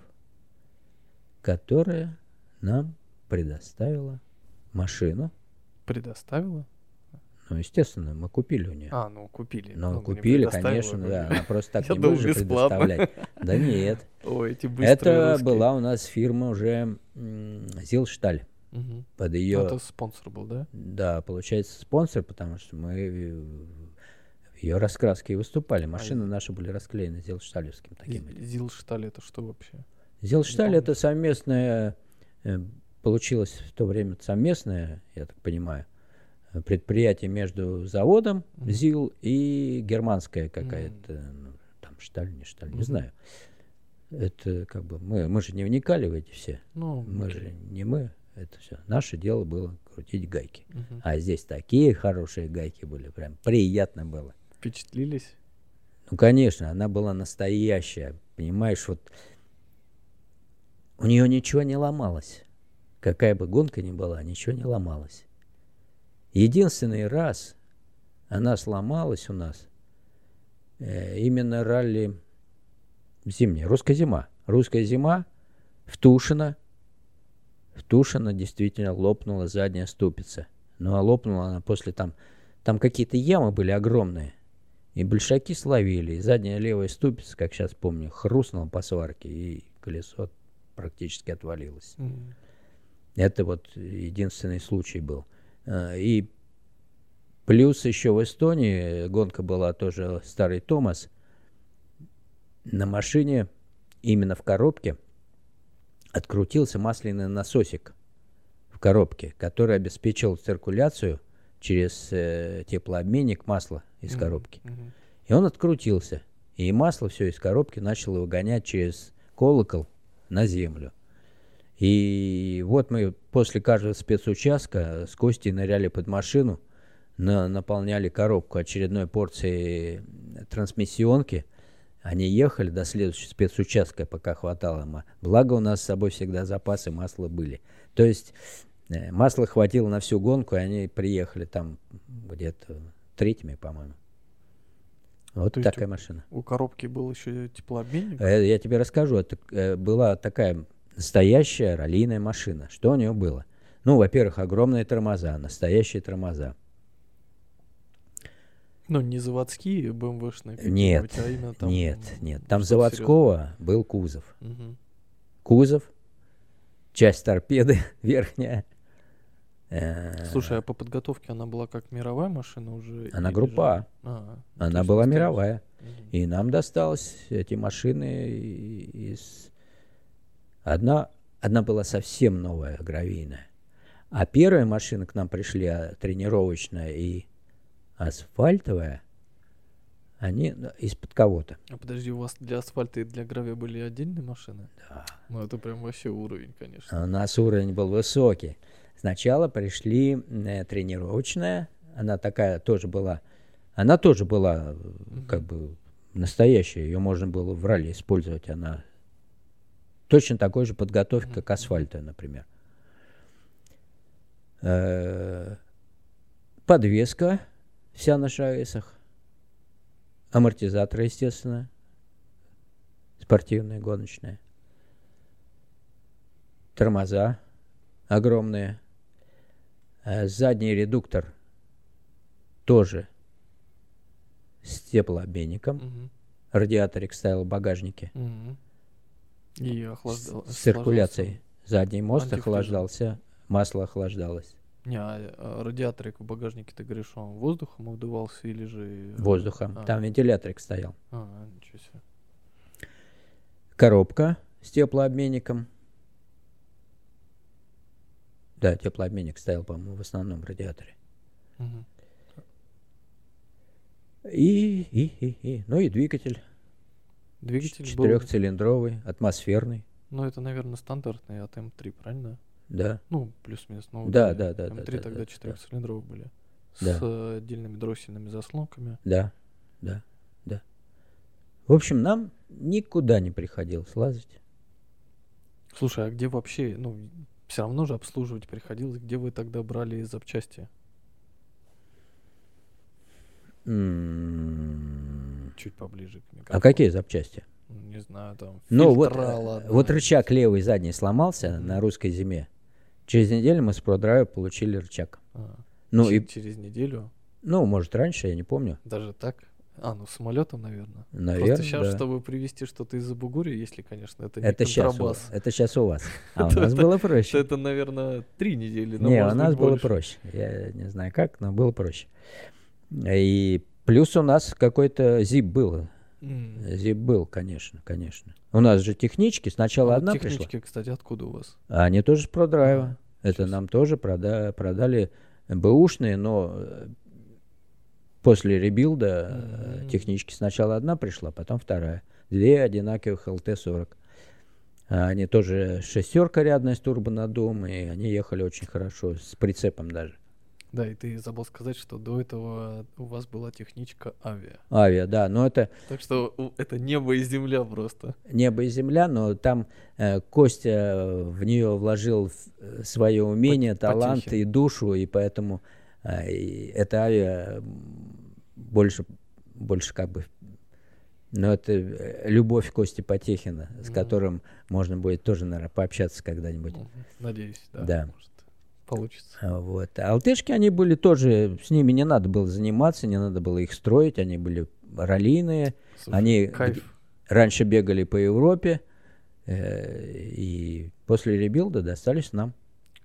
которая нам предоставила машину, Предоставила? Ну, естественно, мы купили у нее. А, ну купили. Ну, ну купили, конечно, да. Она просто так не же предоставлять. Да нет. Ой, эти Это была у нас фирма уже Зилшталь. Под ее... Ну, это спонсор был, да? Да, получается спонсор, потому что мы в ее раскраске и выступали. Машины а наши были расклеены Зилшталевским таким. Зилшталь это что вообще? Зилшталь это совместная э, получилось в то время совместное, я так понимаю, предприятие между заводом mm-hmm. ЗИЛ и германская какая-то, mm-hmm. ну, там шталь, не шталь, mm-hmm. не знаю. Это как бы мы, мы же не вникали в эти все. Ну, мы okay. же не мы, это все. Наше дело было крутить гайки. Uh-huh. А здесь такие хорошие гайки были, прям приятно было. Впечатлились? Ну, конечно, она была настоящая. Понимаешь, вот у нее ничего не ломалось какая бы гонка ни была, ничего не ломалось. Единственный раз она сломалась у нас э, именно ралли зимняя, русская зима. Русская зима в Тушино. В Тушино действительно лопнула задняя ступица. Ну а лопнула она после там, там какие-то ямы были огромные. И большаки словили, и задняя левая ступица, как сейчас помню, хрустнула по сварке, и колесо практически отвалилось. Mm. Это вот единственный случай был. А, и плюс еще в Эстонии гонка была тоже старый Томас. На машине, именно в коробке, открутился масляный насосик в коробке, который обеспечивал циркуляцию через э, теплообменник масла из mm-hmm. коробки. Mm-hmm. И он открутился. И масло все из коробки начало выгонять через колокол на землю. И вот мы после каждого спецучастка с Костей ныряли под машину, на, наполняли коробку очередной порцией трансмиссионки. Они ехали до следующего спецучастка, пока хватало. Благо у нас с собой всегда запасы масла были. То есть э, масла хватило на всю гонку, и они приехали там где-то третьими, по-моему. Вот То такая машина. У коробки был еще теплообменник? Э, Я тебе расскажу, это э, была такая настоящая раллийная машина. Что у нее было? Ну, во-первых, огромные тормоза, настоящие тормоза. Ну, не заводские БМВшные Нет, а именно там... нет, нет. Там заводского был кузов. Мгм. Кузов, часть торпеды верхняя. Э, Слушай, а по подготовке она была как мировая машина уже? Она группа же- А, то Она была мировая. Мгм. И нам досталось эти машины из... Одна, одна была совсем новая, гравийная. А первые машины к нам пришли, а, тренировочная и асфальтовая, они ну, из-под кого-то. А подожди, у вас для асфальта и для гравия были отдельные машины? Да. Ну, это прям вообще уровень, конечно. А У нас уровень был высокий. Сначала пришли э, тренировочная, она такая тоже была, она тоже была э, как бы настоящая, ее можно было в ралли использовать, она точно такой же подготовки, как асфальтовая, например. Э, Подвеска вся на шаэсах, амортизаторы, естественно, спортивные, гоночные тормоза огромные. Э, Задний редуктор тоже с теплообменником. Мгм. Радиаторик стоял в багажнике. Мгм. И охлаждал. С циркуляцией. Задний мост Антифризом. охлаждался, масло охлаждалось. Не, а, а радиаторик в багажнике, ты говоришь, он воздухом обдувался или же... Воздухом. А, Там вентиляторик стоял. а, ничего себе. Коробка с теплообменником. Да, теплообменник стоял, по-моему, в основном радиаторе. Мгм. И, и, и, и. Ну и двигатель. Двигатель был... Четырехцилиндровый, атмосферный. Ну, это, наверное, стандартный от М3, правильно? Да. Ну, плюс-минус. Ну, Да, да, да, да, М3 да, тогда да, четырехцилиндровые были. Да. С э, отдельными дроссельными заслонками. Да, да, да. В общем, нам никуда не приходилось лазить. Слушай, а где вообще, ну, все равно же обслуживать приходилось, где вы тогда брали запчасти? М, Чуть поближе к микрофону. А какие запчасти? Не знаю, там, Ну вот, фильтра, э, ладно. вот рычаг левый задний сломался Мгм. на русской зиме. Через неделю мы с ProDrive получили рычаг. А, Ну и, Через неделю, ну, может, раньше, я не помню. даже так? А, ну, самолетом, наверное. Наверное, Просто сейчас, да. чтобы привезти что-то из-за Бугури, если, конечно, это не Это сейчас, у, контрабас, это сейчас у вас. А у нас было проще. это, наверное, три недели. Не, у нас было проще. Я не знаю как, но было проще. И плюс у нас какой-то ZIP был. ZIP был, конечно, конечно. У нас же технички. Сначала А вот одна пришла. технички, кстати, откуда у вас? А они тоже с продрайва. А, Это ничего нам тоже прода- продали бэушные, но э, после ребилда Мгм. технички сначала одна пришла, потом вторая. Две одинаковых ЛТ-40. А Они тоже шестерка рядная с турбонаддувом, и они ехали очень хорошо, с прицепом даже. Да, и ты забыл сказать, что до этого у вас была техничка авиа. Авиа, да, но это Так что это небо и земля просто. небо и земля, но там э, Костя э, в нее вложил свое умение, Пот- талант потехи. и душу, и поэтому э, и эта авиа больше, больше как бы, ну это э, любовь Кости Потехина, с Мгм. которым можно будет тоже, наверное, пообщаться когда-нибудь. Надеюсь, да. Да. Может, получится. А, Вот. А алтышки, они были тоже, с ними не надо было заниматься, не надо было их строить, они были раллийные, Слушай, Они Кайф. раньше бегали по Европе, э, и после ребилда достались нам.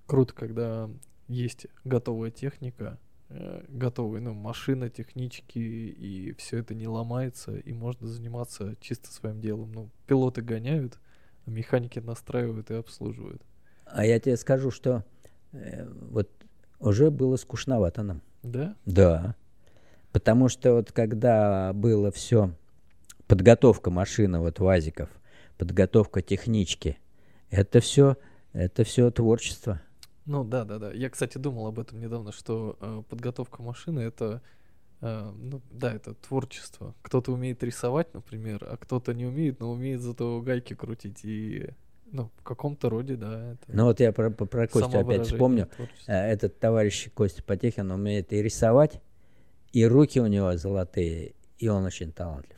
Круто, когда есть готовая техника, э, готовые, ну, машина, технички, и все это не ломается, и можно заниматься чисто своим делом. Ну, пилоты гоняют, а механики настраивают и обслуживают. А я тебе скажу, что э, вот уже было скучновато нам. Да? Да. Потому что вот когда было все, подготовка машины, вот ВАЗиков, подготовка технички, это все, это все творчество. Ну да, да, да. Я, кстати, думал об этом недавно, что э, подготовка машины это, э, ну да, это творчество. Кто-то умеет рисовать, например, а кто-то не умеет, но умеет зато гайки крутить. И, ну, в каком-то роде, да, это Ну вот я про, про- Костю опять вспомню. творчество. Э, Этот товарищ Костя Потехин умеет и рисовать, и руки у него золотые, и он очень талантлив.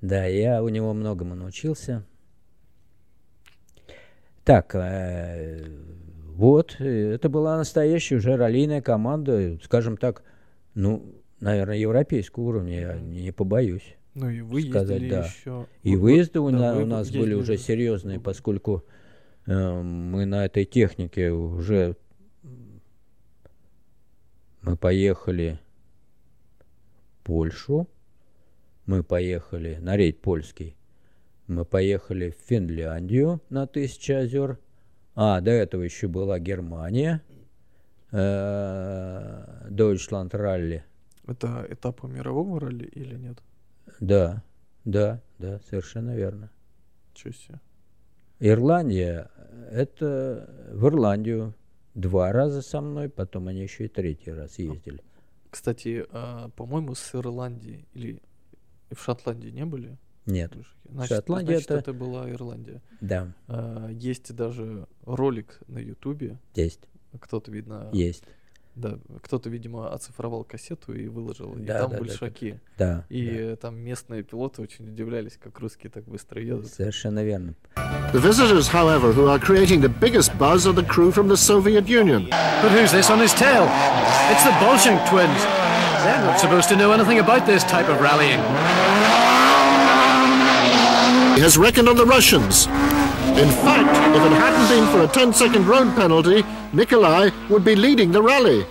Да, я у него многому научился. Так, э, вот, это была настоящая уже раллийная команда, скажем так, ну, наверное, европейского уровня, я не побоюсь. Ну и вы сказать, да. еще... И вот- выезды у, да, на- у нас ездили были уже же. серьезные, поскольку э, мы на этой технике уже мы поехали в Польшу, мы поехали на рейд польский, мы поехали в Финляндию на Тысяча озер, а до этого еще была Германия, э, Deutschland Rally. Это этапы мирового ралли или нет? Да, да, да, совершенно верно. Чё себе. Ирландия, это в Ирландию два раза со мной, потом они еще и третий раз ездили. Кстати, а, по-моему, с Ирландии или в Шотландии не были? Нет? Значит, Шотландия значит, это- это была Ирландия. да, А, Есть даже ролик на Ютубе. есть, Кто-то, видно, есть, да, кто-то, видимо, оцифровал кассету и выложил. и Да, там да, да, большаки. да, И да, э, там местные пилоты очень удивлялись, как русские так быстро едут. совершенно верно. The visitors, however, who are creating the biggest buzz are the crew from the Soviet Union. But who's this on his tail? It's the Bolshevik twins. They're not supposed to know anything about this type of rallying. He has reckoned on the Russians. In fact, if it hadn't been for a 10 second road penalty, Nikolai would be leading the rally.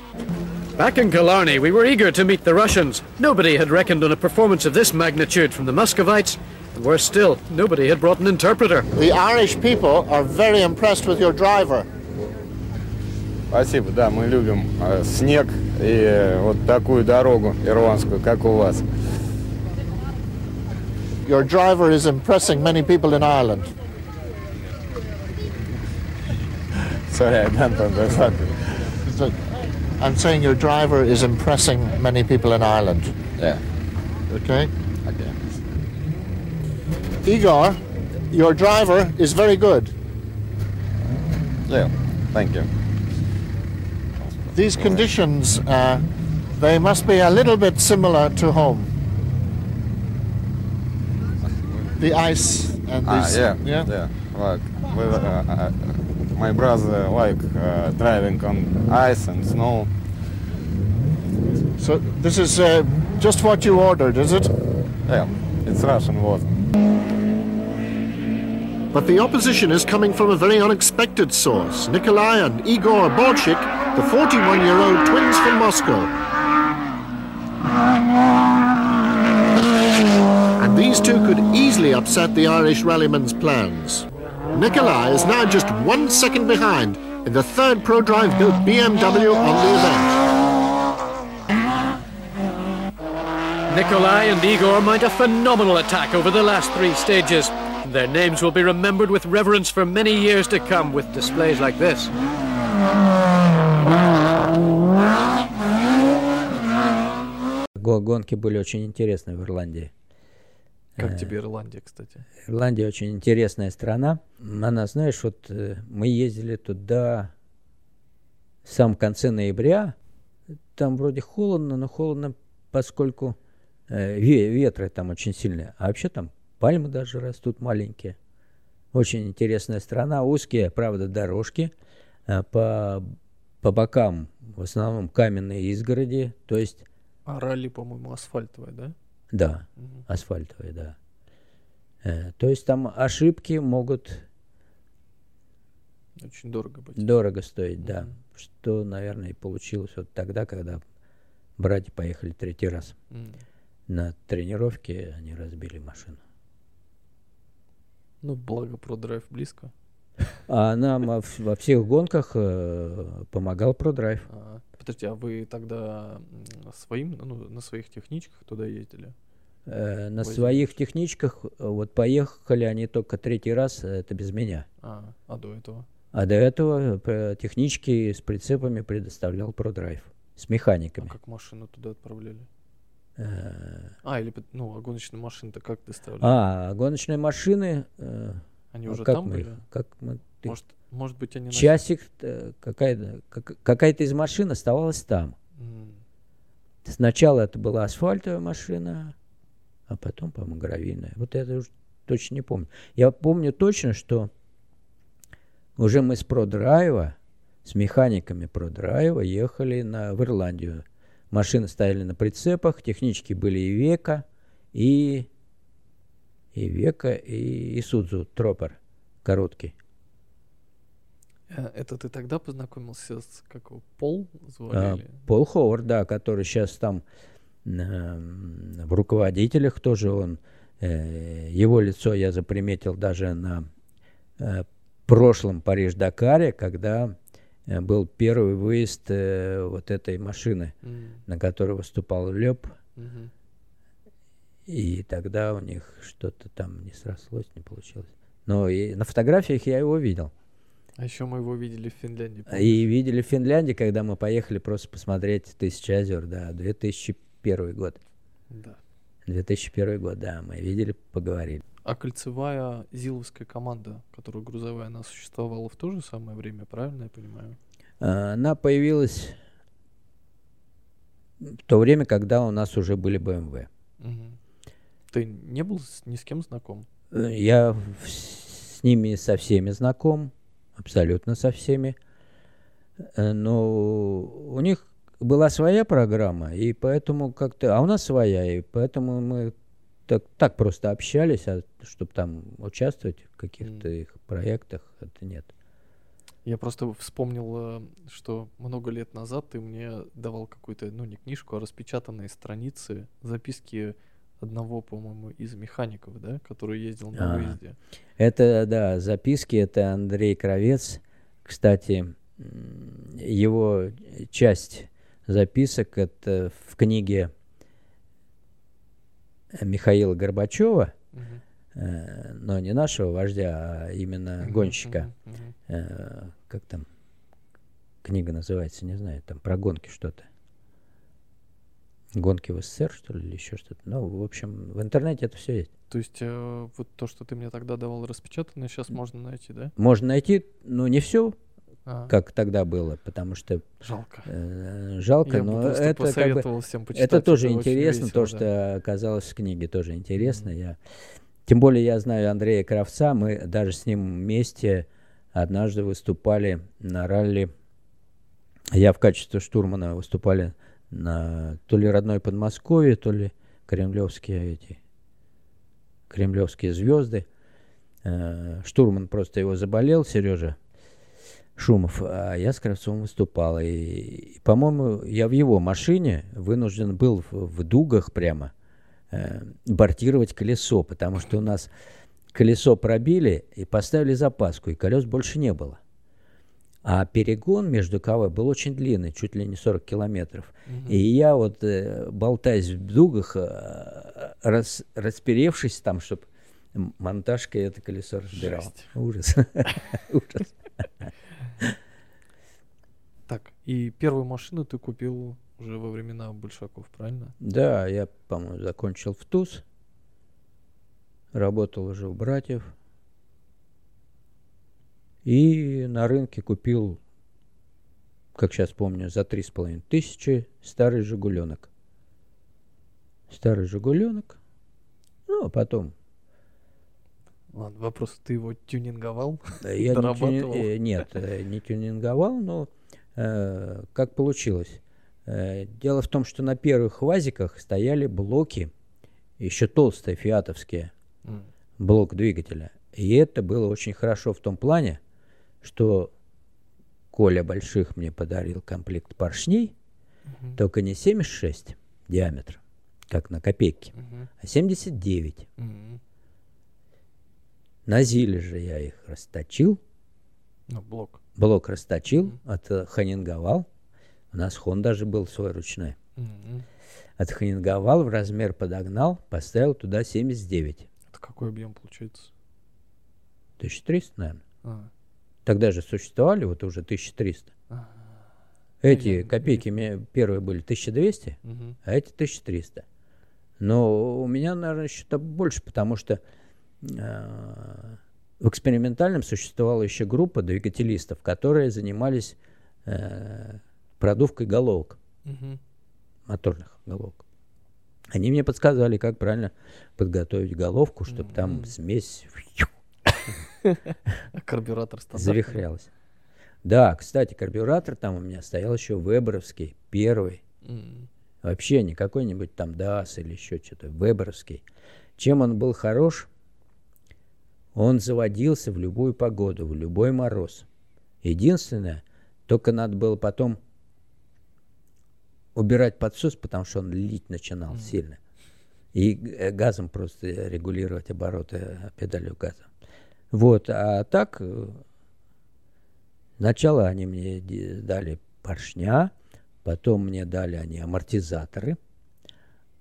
Back in Killarney, we were eager to meet the Russians. Nobody had reckoned on a performance of this magnitude from the Muscovites. And worse still, nobody had brought an interpreter. The Irish people are very impressed with your driver. Спасибо, да, мы любим э, снег и э, вот такую дорогу ирландскую, как у вас. Your driver is impressing many people in Ireland. Sorry, I don't understand. So, I'm saying your driver is impressing many people in Ireland. Yeah, Okay? okay. Igor, your driver is very good. Yeah, thank you. These conditions, uh, they must be a little bit similar to home. The ice and Ah, these. yeah, yeah, Like, we, uh, uh, my brother like uh, driving on ice and snow. So this is uh, just what you ordered, is it? Yeah, it's Russian water. But the opposition is coming from a very unexpected source. Nikolai and Igor Borchik, the 41 year old twins from Moscow. And these two could easily upset the Irish rallyman's plans. Nikolai is now just one second behind in the third Pro Drive built BMW on the event. Nikolai and Igor mount a phenomenal attack over the last three stages. Their names will be remembered with reverence for many years to come with displays like this. Го- Гонки были очень интересные в Ирландии. Как тебе Ирландия, кстати? Ирландия очень интересная страна. Она, знаешь, вот э, мы ездили туда в самом конце ноября. Там вроде холодно, но холодно, поскольку э, ве- ветры там очень сильные. А вообще там пальмы даже растут маленькие. Очень интересная страна. Узкие, правда, дорожки. э, По, по бокам в основном каменные изгороди. То есть, А ралли, по-моему, асфальтовая, да? Да, Мгм. асфальтовые, да. Э, То есть там ошибки могут Очень дорого быть. Дорого стоить, да. Мгм. Что, наверное, и получилось вот тогда, когда братья поехали третий раз. М. На тренировке они разбили машину. Ну, благо ProDrive близко. А нам во, всех гонках э, помогал ProDrive. А, подожди, а вы тогда своим, ну, на своих техничках туда ездили? Э, на Возили. своих техничках, э, вот поехали они только третий раз, э, это без меня. А, а до этого? А до этого э, технички с прицепами предоставлял ProDrive. С А механиками. как машину туда отправляли? Э, А, или, ну, а гоночные машины-то как доставляли? А, гоночные машины... э, Они а уже как там мы были? как мы их Может, может быть, они... Часик, э, какая-то, как- какая-то из машин оставалась там. М, Сначала это была асфальтовая машина, а потом, по-моему, гравийная. Вот это уж точно не помню. Я помню точно, что уже мы с продрайва, с механиками продрайва ехали на, в Ирландию. Машины стояли на прицепах, технички были и Века, и, и Века, и Исудзу Тропер короткий. Э, Это ты тогда познакомился с как его, Пол звали? А? Пол Ховард, да, который сейчас там эм, в руководителях тоже он. э, Его лицо я заприметил даже на э, прошлом Париж-Дакаре, когда э, был первый выезд э, вот этой машины, М, на которой выступал Леп. мгм. И тогда у них что-то там не срослось, не получилось. Но и на фотографиях я его видел. А еще мы его видели в Финляндии. помнишь? И видели в Финляндии, когда мы поехали просто посмотреть «Тысяча озер», да, 2001 год. Да. 2001 год, да, мы видели, поговорили. А кольцевая Зиловская команда, которая грузовая, она существовала в то же самое время, правильно я понимаю? А, Она появилась в то время, когда у нас уже были BMW. Мгм. Ты не был с- ни с кем знаком? Э, Я в- с ними со всеми знаком, абсолютно со всеми. Э, Но у них была своя программа, и поэтому как-то... А у нас своя, и поэтому мы так, так просто общались, а чтобы там участвовать в каких-то их проектах, это нет. Я просто вспомнил, э, что много лет назад ты мне давал какую-то, ну не книжку, а распечатанные страницы, записки одного, по-моему, из механиков, да, который ездил на А. выезде. Это, да, записки, это Андрей Кровец. Кстати, его часть записок это в книге Михаила Горбачева, Мгм. э, но не нашего вождя, а именно Мгм, гонщика. мгм, мгм. Э, как там книга называется, не знаю, там про гонки что-то. Гонки в СССР, что ли, или еще что-то. Ну, в общем, в интернете это все есть. То есть э, вот то, что ты мне тогда давал распечатанное, сейчас можно найти, да? Можно найти, но не все, А, как тогда было, потому что жалко. э, жалко, Я но это как бы всем почитать. это тоже очень интересно, весело, то, да. что оказалось в книге, тоже интересно. Я тем более я знаю Андрея Кравца, мы даже с ним вместе однажды выступали на ралли. Я в качестве штурмана выступали на то ли родной Подмосковье, то ли кремлевские эти кремлевские звезды. Э, Штурман просто его заболел, Сережа Шумов, а я с Кравцовым выступал. И, и, по-моему, я в его машине вынужден был в, в дугах прямо э, бортировать колесо, потому что у нас колесо пробили и поставили запаску, и колес больше не было. А перегон между КВ был очень длинный, чуть ли не 40 километров. И я вот, э, болтаясь в дугах, э, рас- расперевшись там, чтобы монтажкой это колесо разбирал. Жесть. Ужас. Ужас. Так, и первую машину ты купил уже во времена Большаков, правильно? Да, я, по-моему, закончил в ТУЗ. Работал уже у братьев. И на рынке купил, как сейчас помню, за три с половиной тысячи старый «Жигуленок». Старый «Жигуленок». Ну, а потом... Ладно, вопрос, ты его тюнинговал? Я не тюни- э, Нет, э, не тюнинговал, но э, как получилось. Э, Дело в том, что на первых ВАЗиках стояли блоки, еще толстые фиатовские, М, блок двигателя. И это было очень хорошо в том плане, что Коля Больших мне подарил комплект поршней, мгм, только не 76 диаметр, как на копейке, мгм, а 79. мгм. На Зиле же я их расточил, Ну, блок. блок расточил, Мгм. отханинговал. У нас хон даже был свой ручной. Мгм. Отханинговал, в размер подогнал, поставил туда 79. Это какой объем получается? 1300, наверное. А, Тогда же существовали вот уже 1300. а, Эти копейки мне первые были 1200, мгм. а эти 1300. Но у меня, наверное, счета больше, потому что э, в экспериментальном существовала еще группа двигателистов, которые занимались э, продувкой головок. Мгм. моторных головок. Они мне подсказали, как правильно подготовить головку, чтобы там Мгм. смесь карбюратор стандартный? завихрялась. Да, кстати, карбюратор там у меня стоял еще веберовский, первый. Вообще не какой-нибудь там ДАС или еще что-то, веберовский. Чем он был хорош? Он заводился в любую погоду, в любой мороз. Единственное, только надо было потом убирать подсос, потому что он лить начинал Мгм. сильно. И э, газом просто регулировать обороты э, педалью газа. Вот, а так, э, сначала они мне дали поршня, потом мне дали они амортизаторы,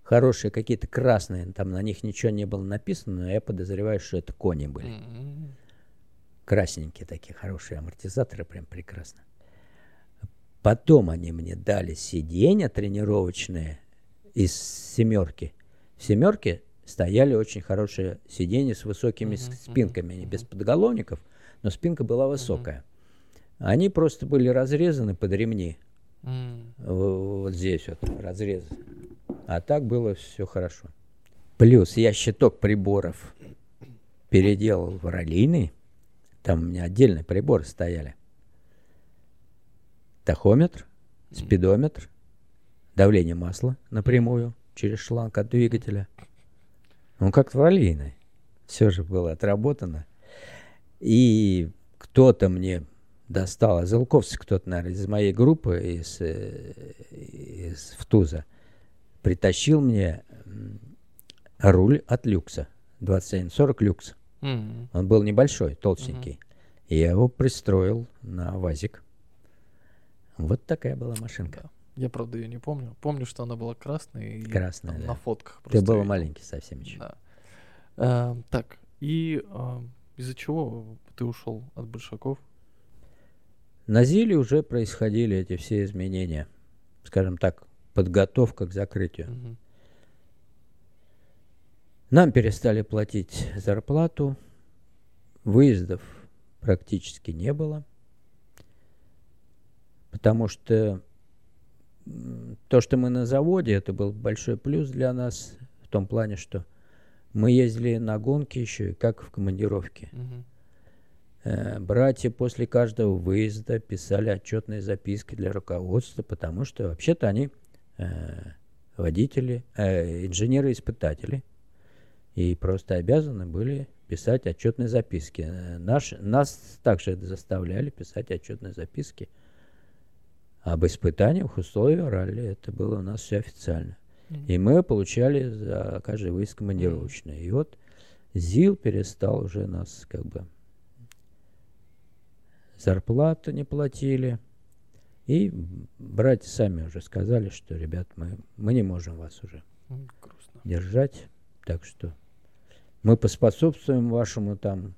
хорошие какие-то красные, там на них ничего не было написано, но я подозреваю, что это кони были. Красненькие такие хорошие амортизаторы, прям прекрасно. Потом они мне дали сиденья тренировочные из семерки. В семерке стояли очень хорошие сиденья с высокими Мгм, спинками, мгм, без подголовников, но спинка была высокая. Они просто были разрезаны под ремни. В- Вот здесь вот разрезы. А так было все хорошо. Плюс я щиток приборов переделал в раллийный. Там у меня отдельные приборы стояли. Тахометр, спидометр, давление масла напрямую через шланг от двигателя. Ну, как в раллийной. Все же было отработано. И кто-то мне достал, Зелковский кто-то, наверное, из моей группы, из, э, из Втуза, притащил мне руль от люкса. 2140 люкс. М. Он был небольшой, толстенький. И я его пристроил на ВАЗик. Вот такая была машинка. Я, правда, ее не помню. Помню, что она была красной. и Красная, там да. На фотках Ты был маленький совсем еще. Да. А, так, и а, из-за чего ты ушел от большаков? На Зиле уже происходили эти все изменения. Скажем так, подготовка к закрытию. Мгм. Нам перестали платить зарплату, выездов практически не было, потому что то, что мы на заводе, это был большой плюс для нас в том плане, что мы ездили на гонки еще и как в командировке. Мгм. Э, Братья после каждого выезда писали отчетные записки для руководства, потому что вообще-то они э, водители, э, инженеры-испытатели, и просто обязаны были писать отчетные записки. Э, Наш, нас также заставляли писать отчетные записки об испытаниях условиях ралли. Это было у нас все официально. Мгм. И мы получали за каждый выезд командировочный. И вот ЗИЛ перестал уже нас как бы зарплату не платили. И братья сами уже сказали, что, ребят, мы, мы не можем вас уже Грустно. держать. Так что мы поспособствуем вашему там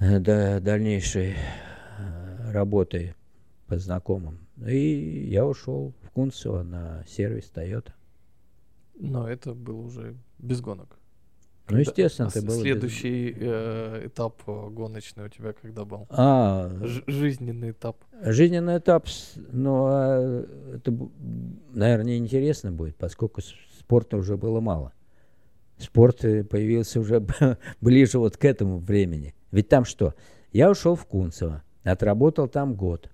э, да, дальнейшей э, работы по знакомым. И я ушел в Кунцево на сервис Toyota. Но это был уже без гонок. Ну, Когда- естественно, а ты с- был без- Следующий э, этап э, гоночный у тебя когда был? А, Ж- жизненный этап. жизненный этап, ну, а это, наверное, неинтересно будет, поскольку спорта уже было мало. Спорт э, появился уже ближе вот к этому времени. Ведь там что? Я ушел в Кунцево, отработал там год.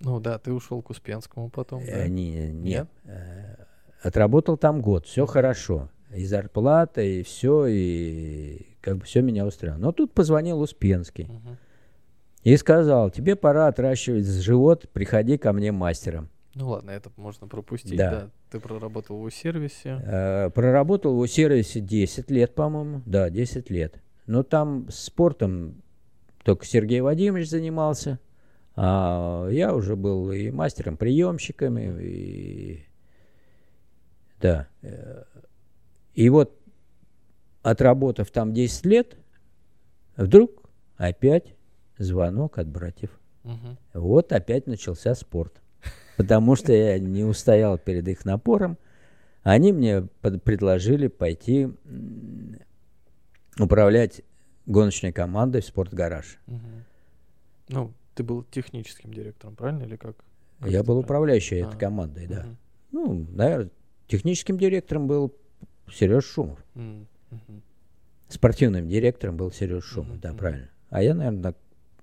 Ну да, ты ушел к Успенскому потом. да? Э, не, не, Нет? э, отработал там год, все хорошо. И зарплата, и все, и как бы все меня устраивало. Но тут позвонил Успенский Мгм. и сказал, тебе пора отращивать живот, приходи ко мне мастером. Ну ладно, это можно пропустить. Да. Да. Ты проработал в сервисе. Э, Проработал в сервисе 10 лет, по-моему. Да, 10 лет. Но там спортом только Сергей Вадимович занимался. А я уже был и мастером, приемщиками, и... Да. э, И вот, отработав там 10 лет, вдруг опять звонок от братьев. Мгм. Вот опять начался спорт. Потому что я не устоял перед их напором. Они мне предложили пойти управлять гоночной командой в спортгараж. Мгм. Ну, ты был техническим директором, правильно или как? Как Я был правильно? управляющей А, этой командой, да. Мгм. Ну, наверное, техническим директором был Сереж Шумов. Мгм. Спортивным директором был Сереж Шумов, Мгм, да, правильно. А я, наверное,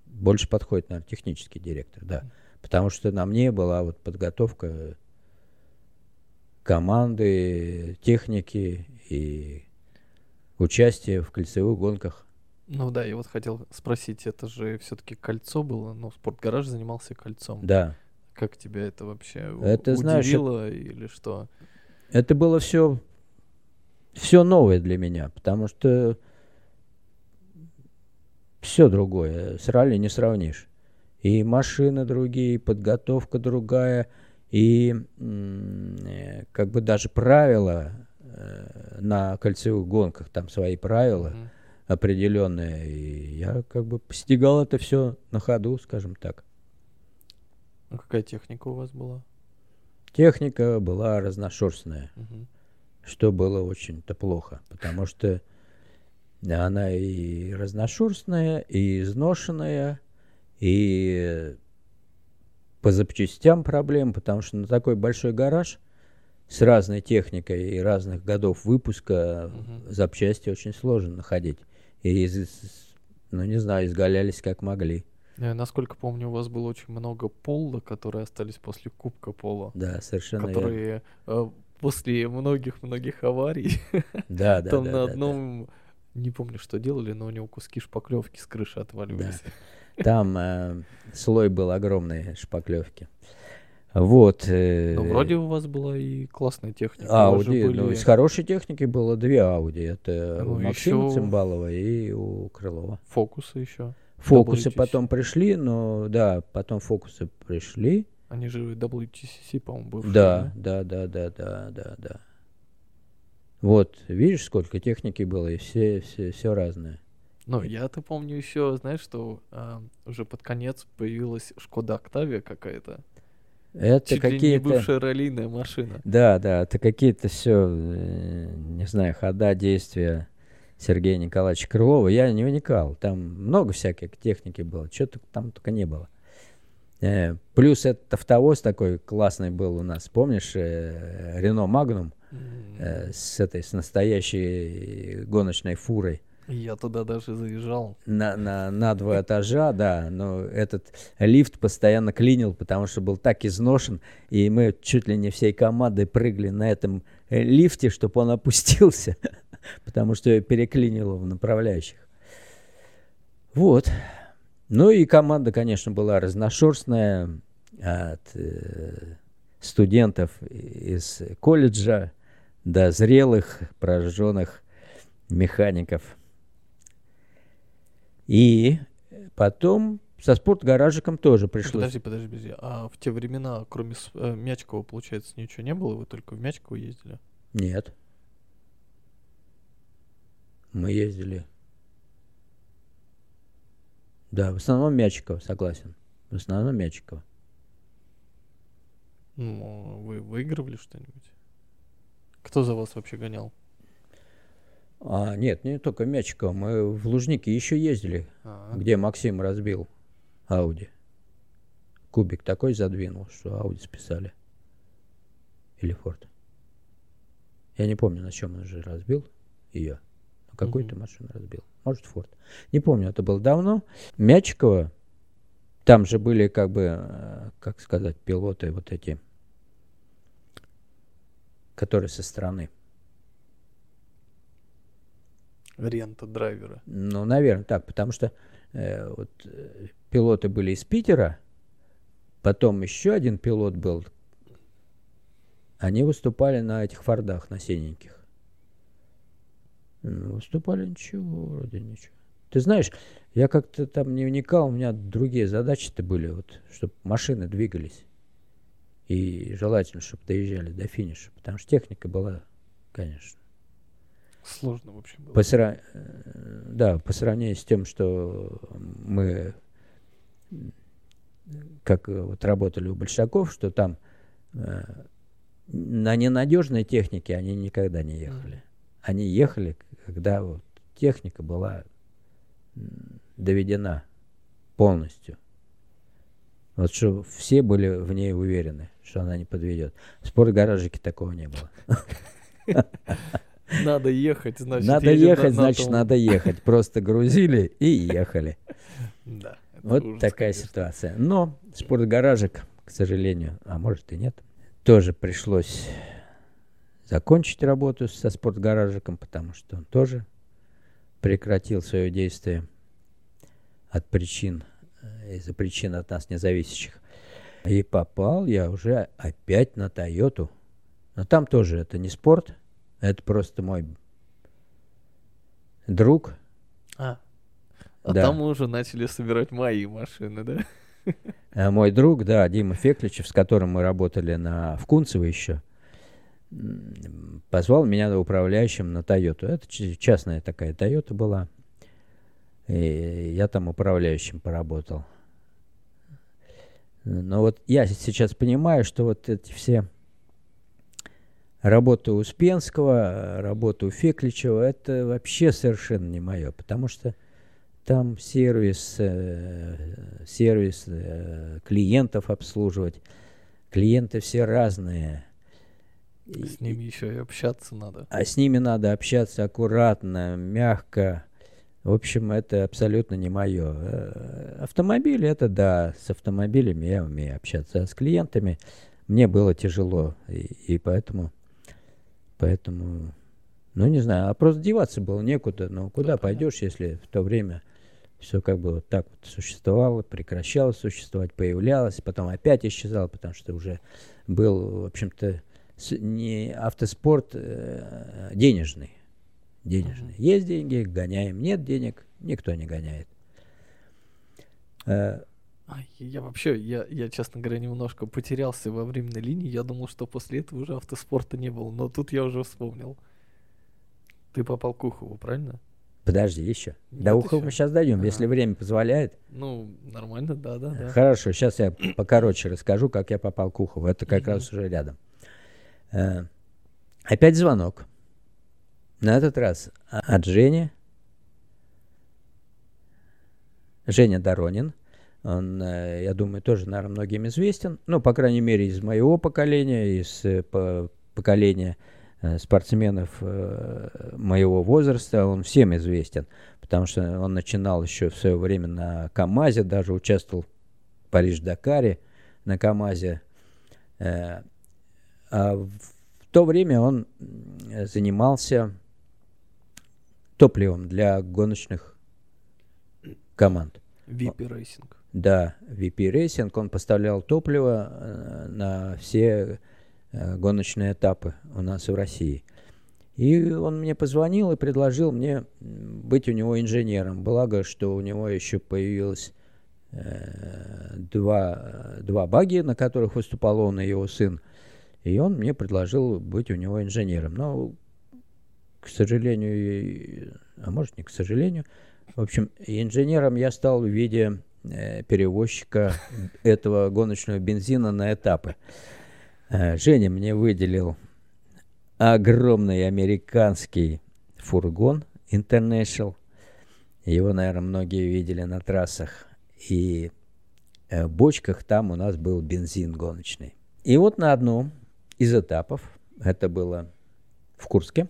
больше подходит, наверное, технический директор, да. Потому что на мне была вот подготовка команды, техники и участие в кольцевых гонках. Ну да, я вот хотел спросить, это же все-таки кольцо было, ну, спортгараж занимался кольцом. Да. Как тебя это вообще у- Это, знаешь, удивило или что? Это было все, все новое для меня, потому что все другое. С ралли не сравнишь. И машины другие, и подготовка другая, и э, как бы даже правила э, на кольцевых гонках, там свои правила Мгм. Определенные. И я как бы постигал это все на ходу, скажем так. А какая техника у вас была? Техника была разношерстная. Мгм. что было очень-то плохо, потому что она и разношерстная, и изношенная, и по запчастям проблем, потому что на такой большой гараж с разной техникой и разных годов выпуска Мгм. запчасти очень сложно находить. И, ну, не знаю, изгалялись как могли. Э, Насколько помню, у вас было очень много пола, которые остались после Кубка Пола, Да, совершенно верно. которые э, после многих-многих аварий, Да, да, там да, на да, да. одном, не помню, что делали, но у него куски шпаклевки с крыши отваливались. Там э, слой был огромный шпаклевки. Вот. э, Ну, вроде у вас была и классная техника. Ауди, ну, были- из хорошей техники было две Ауди. Это Ну, у Максима ещё- Цимбалова и у Крылова. фокусы еще. Фокусы WTC. потом пришли, но да, потом фокусы пришли. Они же WTCC, по-моему, бывшие. Да, да, да, да, да, да, да. Вот, видишь, сколько техники было, и все, все, все разное. Ну, я-то помню еще, знаешь, что а, уже под конец появилась Шкода Октавия какая-то. Это какие-то... бывшая раллийная машина. Да, да, это какие-то все, не знаю, хода, действия Сергея Николаевича Крылова. Я не вникал. Там много всякой техники было. Что-то там только не было. Э, плюс этот автовоз такой классный был у нас. Помнишь, э, Рено Магнум М, э, с этой, с настоящей гоночной фурой Я туда даже заезжал. на, на, на два этажа, да, но этот лифт постоянно клинил, потому что был так изношен, и мы чуть ли не всей командой прыгали на этом э, лифте, чтобы он опустился, потому что переклинило в направляющих. Вот. Ну и команда, конечно, была разношерстная от э, студентов из колледжа до зрелых, прожженных механиков. И потом со спортгаражиком тоже пришлось. Подожди, подожди, подожди. А в те времена, кроме э, Мячкова, получается, ничего не было? Вы только в Мячково ездили? Нет. Мы ездили. Да, в основном Мячикова, согласен. В основном Мячикова. Ну, вы выигрывали что-нибудь? Кто за вас вообще гонял? А, нет, не только Мячикова. Мы в Лужники еще ездили, А, где Максим разбил Ауди. Кубик такой задвинул, что Ауди списали. Или Форд. Я не помню, на чем он же разбил ее. На какую-то Мгм. машину разбил. Может, Форд. Не помню, это было давно. Мячикова, там же были, как бы, э, как сказать, пилоты вот эти, которые со стороны. Рента драйвера. Ну, наверное, так, потому что э, вот, э, пилоты были из Питера, потом еще один пилот был. Они выступали на этих фордах, на синеньких. М, Выступали ничего, вроде ничего. Ты знаешь, я как-то там не вникал, у меня другие задачи-то были, вот, чтобы машины двигались. И желательно, чтобы доезжали до финиша, потому что техника была, конечно. Сложно, в общем, было. По сра- э, Да, по сравнению с тем, что мы как вот работали у большаков, что там э, на ненадежной технике они никогда не ехали. Они ехали, когда вот техника была доведена полностью. Вот что все были в ней уверены, что она не подведет. В спортгаражике такого не было. Надо ехать, значит. Надо ехать, на- на значит, надо ехать. Просто грузили и ехали. Да. Вот ужас, такая конечно. ситуация. Но спортгаражек, к сожалению, а может и нет, тоже пришлось закончить работу со спортгаражиком, потому что он тоже прекратил свое действие от причин, э, из-за причин от нас независящих. И попал я уже опять на Тойоту. Но там тоже это не спорт, это просто мой друг, А, а Да. там мы уже начали собирать мои машины, да? Э, Мой друг, да, Дима Фекличев, с которым мы работали на, в Кунцево еще, позвал меня управляющим на Тойоту. Это частная такая Тойота была. И я там управляющим поработал. Но вот я сейчас понимаю, что вот эти все работы Успенского, работы у Фекличева, это вообще совершенно не мое, потому что там сервис, э, сервис э, клиентов обслуживать. Клиенты все разные. С ними еще и общаться надо. а с ними надо общаться аккуратно, мягко. В общем, это абсолютно не мое. Автомобили, это да, с автомобилями я умею общаться, а с клиентами мне было тяжело, и, и поэтому, поэтому, ну не знаю, а просто деваться было некуда, ну куда пойдешь, если в то время все как бы вот так вот существовало, прекращало существовать, появлялось, потом опять исчезало, потому что уже был, в общем-то, не автоспорт э, денежный. Денежный. Есть деньги, гоняем. Нет денег, никто не гоняет. Э, Я вообще, я, я, честно говоря, немножко потерялся во временной линии. Я думал, что после этого уже автоспорта не было. Но тут я уже вспомнил. Ты попал к Ухову, правильно? подожди еще. Нет До еще. мы сейчас дойдем, Ага. если время позволяет. Ну, нормально, да, да, да. Хорошо, сейчас я покороче расскажу, как я попал к Ухову. Это как раз уже рядом. Э, опять звонок. На этот раз от Жени. Женя Доронин. Он, э, я думаю, тоже, наверное, многим известен. Ну, по крайней мере, из моего поколения, из э, по- поколения э, спортсменов моего возраста. Он всем известен, потому что он начинал еще в свое время на КАМАЗе, даже участвовал в Париж-Дакаре на КАМАЗе. А в то время он занимался топливом для гоночных команд. VP Racing. Да, VP Racing, он поставлял топливо э, на все э, гоночные этапы у нас в России. И он мне позвонил и предложил мне быть у него инженером. Благо, что у него еще появилось э, два, два баги, на которых выступал он и его сын. И он мне предложил быть у него инженером. Но, к сожалению, а может не к сожалению, в общем, инженером я стал в виде перевозчика этого гоночного бензина на этапы. Э, Женя мне выделил огромный американский фургон International. Его, наверное, многие видели на трассах. И э, в бочках там у нас был бензин гоночный. И вот на одном из этапов, это было в Курске,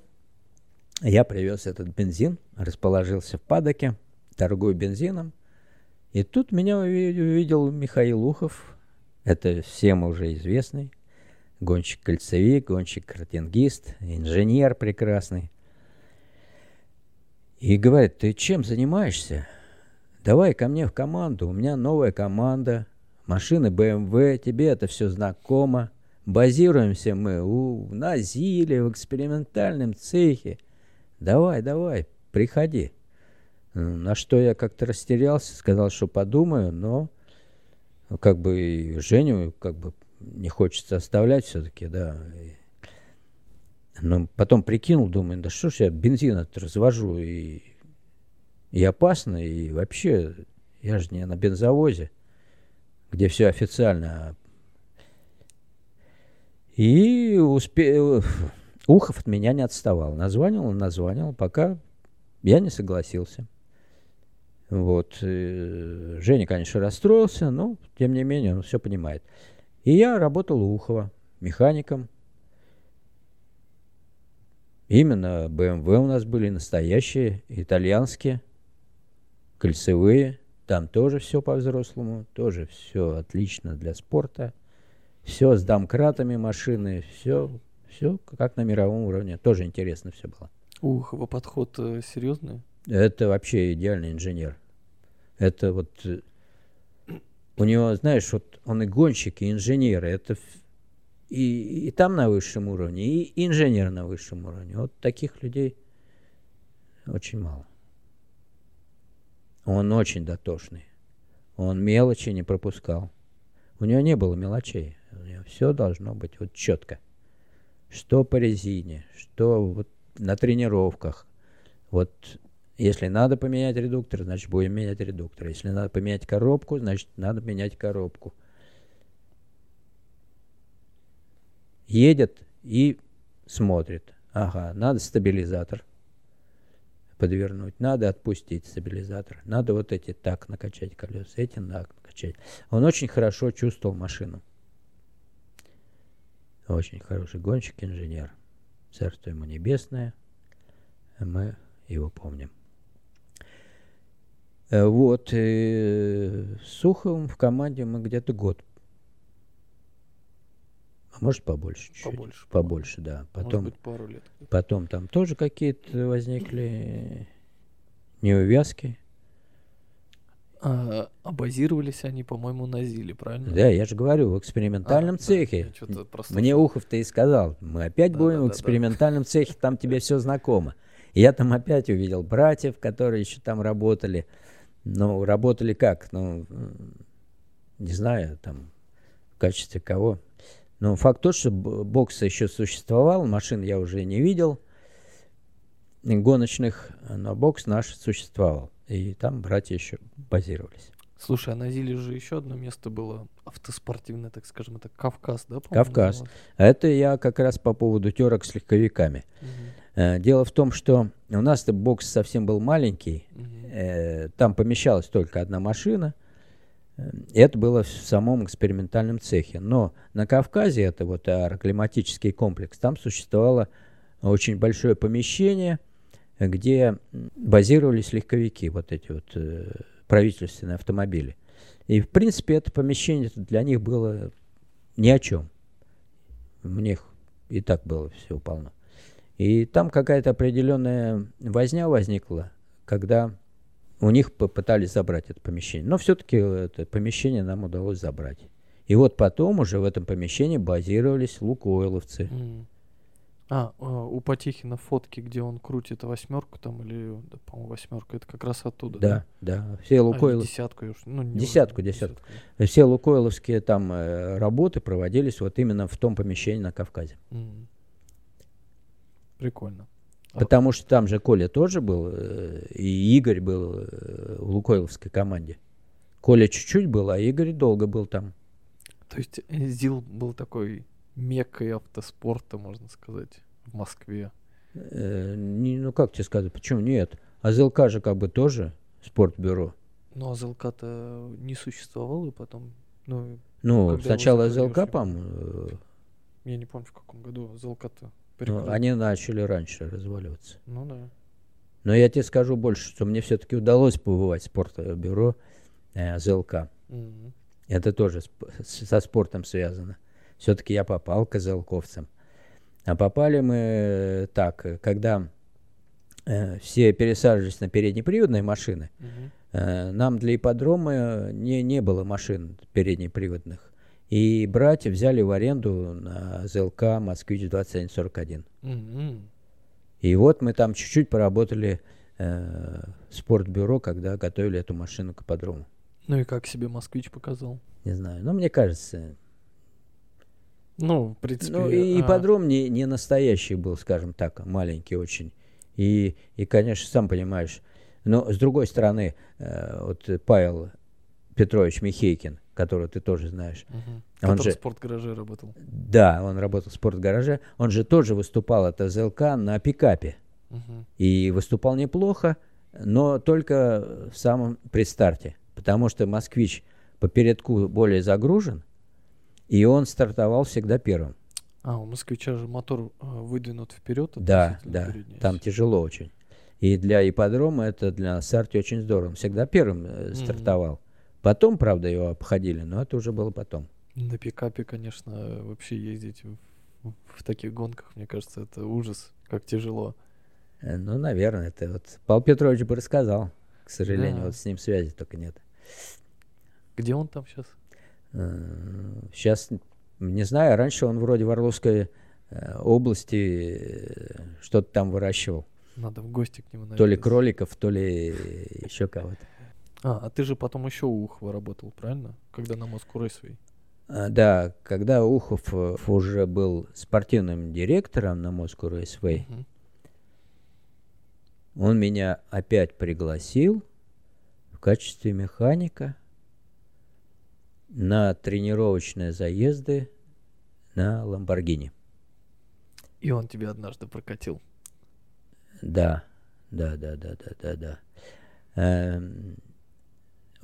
я привез этот бензин, расположился в падоке, торгую бензином. И тут меня уви- увидел Михаил Ухов, это всем уже известный, гонщик-кольцевик, гонщик-картингист, инженер прекрасный. И говорит, ты чем занимаешься? Давай ко мне в команду, у меня новая команда, машины BMW, тебе это все знакомо. Базируемся мы у, на Зиле, в экспериментальном цехе. Давай, давай, приходи. На что я как-то растерялся, сказал, что подумаю, но ну, как бы и Женю как бы не хочется оставлять все-таки, да. Но потом прикинул, думаю, да что ж я бензин развожу и, и опасно, и вообще я же не на бензовозе, где все официально. И успе... Ухов от меня не отставал. Названивал, названивал, пока я не согласился. Вот. э, Женя, конечно, расстроился, но, тем не менее, он все понимает. И я работал у Ухова механиком. Именно BMW у нас были настоящие, итальянские, кольцевые. Там тоже все по-взрослому, тоже все отлично для спорта. Все с домкратами машины, все, все как на мировом уровне. Тоже интересно все было. Ух, его подход э, серьезный. Это вообще идеальный инженер. Это вот... э, У него, знаешь, вот он и гонщик, и инженер. Это и, и там на высшем уровне, и инженер на высшем уровне. Вот таких людей очень мало. Он очень дотошный. Он мелочи не пропускал. У него не было мелочей. У него все должно быть вот четко. Что по резине, что вот на тренировках. Вот если надо поменять редуктор, значит будем менять редуктор. Если надо поменять коробку, значит надо менять коробку. Едет и смотрит. Ага, надо стабилизатор подвернуть, надо отпустить стабилизатор, надо вот эти так накачать колеса, эти так накачать. Он очень хорошо чувствовал машину. Очень хороший гонщик, инженер. Царство ему небесное. Мы его помним. Э, Вот. э, С Суховым в команде мы где-то год. А может побольше чуть-чуть. Побольше, Побольше, да. Может Потом, быть, пару лет. потом там тоже какие-то возникли неувязки. А, а базировались они, по-моему, на Зиле, правильно? Да, я же говорю, в экспериментальном А, да, цехе. просто Мне. Ухов-то и сказал, мы опять Да, будем да, в да, да. экспериментальном цехе, там тебе все знакомо. И я там опять увидел братьев, которые еще там работали. Ну, работали как? Ну, не знаю, там, в качестве кого. Но факт тот, что бокс еще существовал, машин я уже не видел гоночных, но бокс наш существовал. И там братья еще базировались. Слушай, а на Зиле же еще одно место было автоспортивное, так скажем, это Кавказ, да? Кавказ. называлось? А это я как раз по поводу терок с легковиками. Э, Дело в том, что у нас-то бокс совсем был маленький, э, там помещалась только одна машина. Э, Это было в самом экспериментальном цехе. Но на Кавказе, это вот аэроклиматический комплекс, там существовало очень большое помещение, э, где базировались легковики, вот эти вот э, правительственные автомобили. И, в принципе, это помещение для них было ни о чем. У них и так было все полно. И там какая-то определенная возня возникла, когда у них попытались забрать это помещение. Но все-таки это помещение нам удалось забрать. И вот потом уже в этом помещении базировались лукойловцы. М. А, а, у Потехина фотки, где он крутит восьмерку там, или, да, по-моему, восьмерка, это как раз оттуда, Да, да. Все А, или Лукойл... десятку, уж- ну, не Десятку, важно, десятку. да. все лукойловские там э, работы проводились вот именно в том помещении на Кавказе. М. Прикольно. А- Потому что там же Коля тоже был, э, и Игорь был э, в лукойловской команде. Коля чуть-чуть был, а Игорь долго был там. То есть э, ЗИЛ был такой меккой автоспорта, можно сказать, в Москве. Э, не- ну как тебе сказать, почему нет? А ЗЛК же как бы тоже спортбюро. Ну, а ЗЛК-то не существовало, и потом, ну, Ну, сначала ЗЛК, по-моему, я не помню, в каком году ЗЛК-то ну, прикрыли. они начали раньше разваливаться. Ну да. Но я тебе скажу больше, что мне все-таки удалось побывать в спортбюро э, ЗЛК. Мгм. Это тоже сп- со спортом связано. Все-таки я попал к ЗЛКовцам. А попали мы э, так, когда э, все пересаживались на переднеприводные машины, Мгм. э, нам для ипподрома не, не было машин переднеприводных. И братья взяли в аренду на ЗЛК «Москвич-2141». Мгм. И вот мы там чуть-чуть поработали э, в спортбюро, когда готовили эту машину к ипподрому. Ну и как себе москвич показал? Не знаю, но мне кажется, Ну, в принципе... Ну, и а, ипподром не, не настоящий был, скажем так, маленький очень. И, и, конечно, сам понимаешь. Но, с другой стороны, э, вот Павел Петрович Михейкин, которого ты тоже знаешь, мгм. он Который же- в спортгараже работал. да, он работал в спортгараже, он же тоже выступал от ЗЛК на пикапе. Мгм. И выступал неплохо. но только в самом предстарте, потому что «Москвич» по передку более загружен, и он стартовал всегда первым. А, у москвича же мотор э, выдвинут вперед. Да, да, там тяжело очень. И для ипподрома это для Сарти очень здорово. Он всегда первым э, стартовал. Потом, правда, его обходили, но это уже было потом. На пикапе, конечно, вообще ездить в, в таких гонках, мне кажется, это ужас, как тяжело. Э, Ну, наверное, это вот Павел Петрович бы рассказал. К сожалению, Да. вот с ним связи только нет. Где он там сейчас? Сейчас, не знаю, раньше он вроде в Орловской э, области э, что-то там выращивал. Надо в гости к нему То ли кроликов, то ли еще кого-то. А, а ты же потом еще у Ухова работал, правильно? Когда на Москву Рейсвей. А, Да, когда Ухов э, уже был спортивным директором на Moscow Raceway, Мгм. он меня опять пригласил в качестве механика на тренировочные заезды на Ламборгини. И он тебя однажды прокатил. Да, да, да, да, да, да, да. Эм,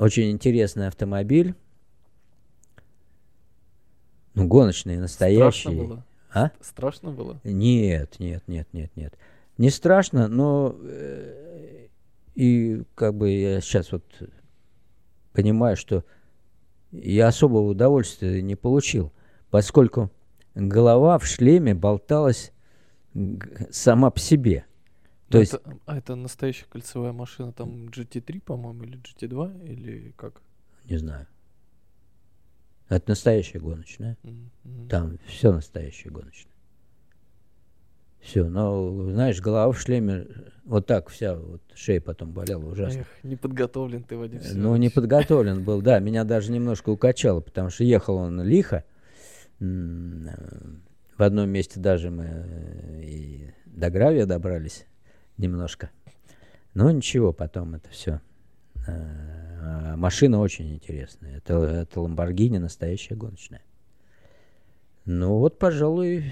Очень интересный автомобиль. Ну, гоночный, настоящий. Страшно было? А? Страшно было? Нет, нет, нет, нет, нет. Не страшно, но э, и как бы я сейчас вот понимаю, что я особого удовольствия не получил, поскольку голова в шлеме болталась сама по себе. То Ну, есть, это, а это настоящая кольцевая машина, там GT3, по-моему, или GT2, или как? не знаю. Это настоящая гоночная. М. Там все настоящее гоночное. Все, но, знаешь, голова в шлеме, вот так вся, вот шея потом болела ужасно. Эх, не подготовлен ты, Вадим Ну, Семенович. не подготовлен был, да, меня даже немножко укачало, потому что ехал он лихо. Э, В одном месте даже мы э, и до гравия добрались немножко. Но ничего, потом это все. Машина очень интересная. Это, это Ламборгини настоящая гоночная. Ну вот, пожалуй,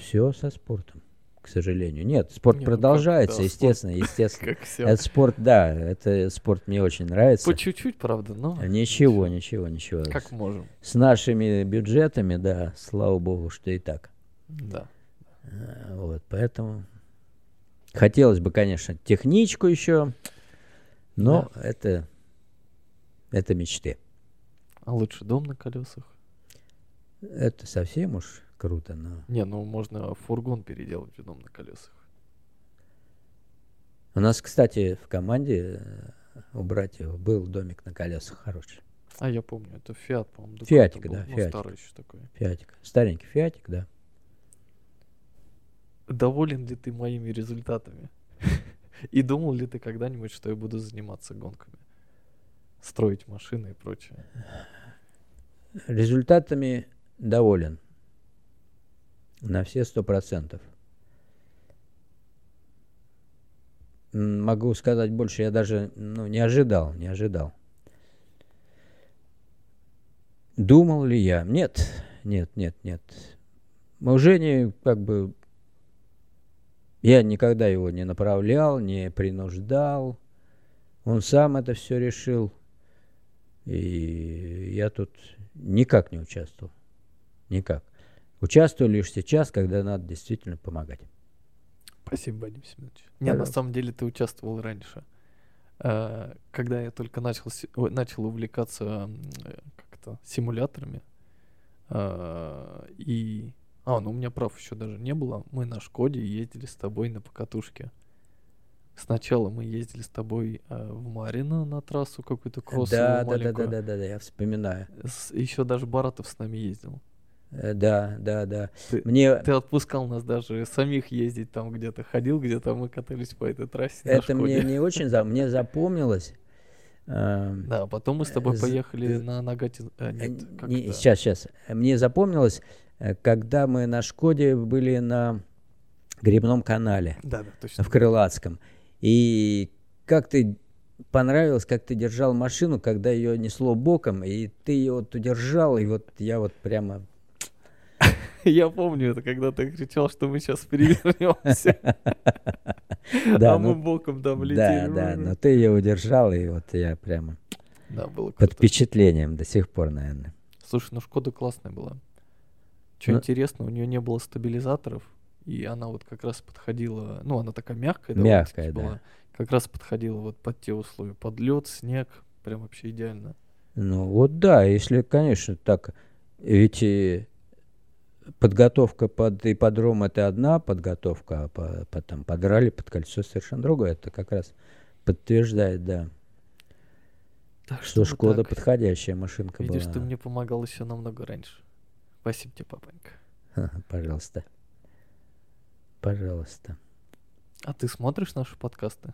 все со спортом, к сожалению. Нет, спорт Не, ну продолжается, да, естественно, естественно. Как все. Это спорт, да, это спорт мне очень нравится. По чуть-чуть, правда, но... Ничего, ничего, ничего. Как можем. С нашими бюджетами, да, слава богу, что и так. Да. А, Вот, поэтому хотелось бы, конечно, техничку еще, но это, это мечты. А лучше дом на колесах? Это совсем уж круто, но... Не, ну можно фургон переделать в дом на колесах. У нас, кстати, в команде э, у братьев был домик на колесах хороший. А я помню, это Фиат, по-моему. Фиатик, да, ну, Фиатик. старый еще такой. Фиатик. Старенький фиатик, да. Доволен ли ты моими результатами? И думал ли ты когда-нибудь, что я буду заниматься гонками? Строить машины и прочее. Результатами доволен. На все сто процентов. Могу сказать больше, я даже ну, не ожидал, не ожидал. Думал ли я? Нет, нет, нет, нет. У Жени как бы я никогда его не направлял, не принуждал. Он сам это все решил. И я тут никак не участвовал. Никак. Участвую лишь сейчас, когда надо действительно помогать. Спасибо, Вадим Семенович. Не, на самом деле ты участвовал раньше. А, Когда я только начал, начал увлекаться э, как-то симуляторами, а, и... А, ну у меня прав еще даже не было. Мы на Шкоде ездили с тобой на покатушке. Сначала мы ездили с тобой а, в Марино на трассу какую-то кроссовую да, да, да, маленькую. да, да, да, да, я вспоминаю. Еще даже Баратов с нами ездил. Э, Да, да, да. Ты- Мне Ты отпускал нас даже самих ездить там где-то, ходил где-то, а мы катались по этой трассе. на это мне не очень за, мне запомнилось. эм, Да, потом мы с тобой З- поехали на а, э, нет, не- это? Сейчас, сейчас. Мне запомнилось, э, когда мы на Шкоде были на Грибном канале Да, да, точно. в Крылатском. И как ты понравилось, как ты держал машину, когда ее несло боком, и ты ее вот удержал, и вот я вот прямо Я помню это, когда ты кричал, что мы сейчас перевернемся. Да, а мы ну, боком там да, летели. да, но ты ее удержал, и вот я прямо Да, было под впечатлением до сих пор, наверное. Слушай, ну Шкода классная была. Что Ну- интересно, у нее не было стабилизаторов, и она вот как раз подходила, ну, она такая мягкая, Мягкая, довольно-таки да. была, как раз подходила вот под те условия, под лед, снег, прям вообще идеально. Ну вот да, если, конечно, так, ведь и подготовка под ипподром это одна подготовка, а по- потом под ралли, под кольцо совершенно другое. Это как раз подтверждает, да, Так что Шкода так. подходящая машинка Видишь, была. ты мне помогал еще намного раньше. Спасибо тебе, папанька. Пожалуйста. Пожалуйста. А ты смотришь наши подкасты?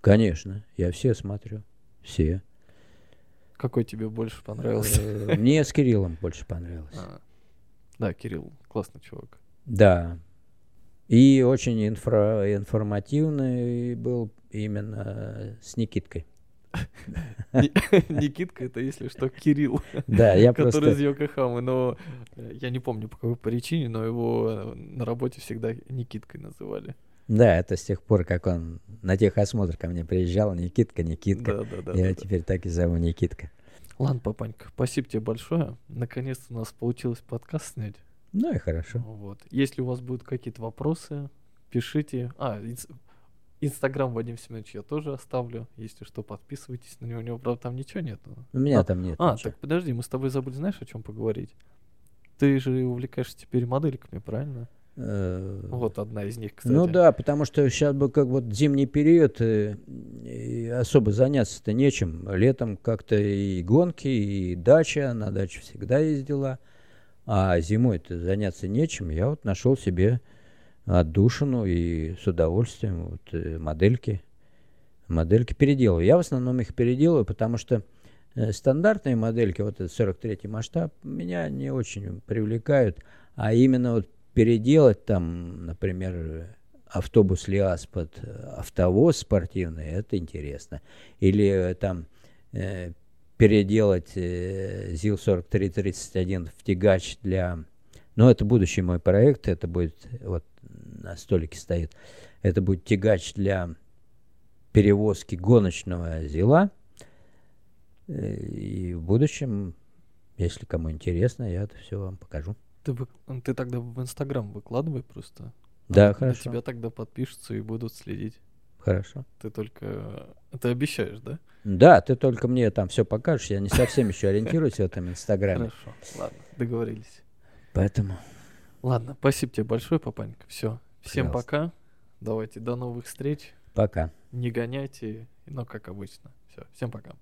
Конечно, я все смотрю. Все. Какой тебе больше понравился? Э, Мне с Кириллом больше понравилось. А, Да, Кирилл, классный чувак. Да. И очень инфра- информативный был именно с Никиткой. Ни- Никитка, это если что, Кирилл, Да, я который просто... из Йокохамы, но э, я не помню по какой причине, но его э, на работе всегда Никиткой называли. Да, это с тех пор, как он на техосмотр ко мне приезжал, Никитка, Никитка. Да, да, да. я да, да. теперь так и зову Никитка. Ладно, папанька, спасибо тебе большое. Наконец-то у нас получилось подкаст снять. Ну и хорошо. Вот. Если у вас будут какие-то вопросы, пишите. А, Инстаграм Вадим Семенович я тоже оставлю. Если что, подписывайтесь на него. У него, правда, там ничего нет. У меня А, там нет А, ничего. так подожди, мы с тобой забыли, знаешь, о чем поговорить? Ты же увлекаешься теперь модельками, правильно? Э, Вот одна из них, кстати. Ну да, потому что сейчас бы как вот зимний период э, и особо заняться-то нечем. Летом как-то и гонки, и дача, на дачу всегда ездила. А зимой-то заняться нечем. Я вот нашел себе отдушину и с удовольствием вот, э, модельки. Модельки переделываю. Я в основном их переделываю, потому что э, стандартные модельки, вот этот 43 масштаб, меня не очень привлекают. А именно вот переделать там, например, автобус ЛиАЗ под э, автовоз спортивный, это интересно. Или там э, переделать э, ЗИЛ-4331 в тягач для... Ну, это будущий мой проект, это будет, вот на столике стоит, это будет тягач для перевозки гоночного ЗИЛа. Э, И в будущем, если кому интересно, я это все вам покажу. Ты, вы- ты тогда в Инстаграм выкладывай просто. Да, На- хорошо. Тебя тогда подпишутся и будут следить. Хорошо. Ты только... Ты обещаешь, да? Да, ты только мне там все покажешь, я не совсем еще ориентируюсь в этом инстаграме. Хорошо. Ладно, договорились. Поэтому Ладно, спасибо тебе большое, папанька. Все. Всем Пожалуйста. пока. Давайте до новых встреч. пока. Не гоняйте, ну, как обычно. Все, всем пока.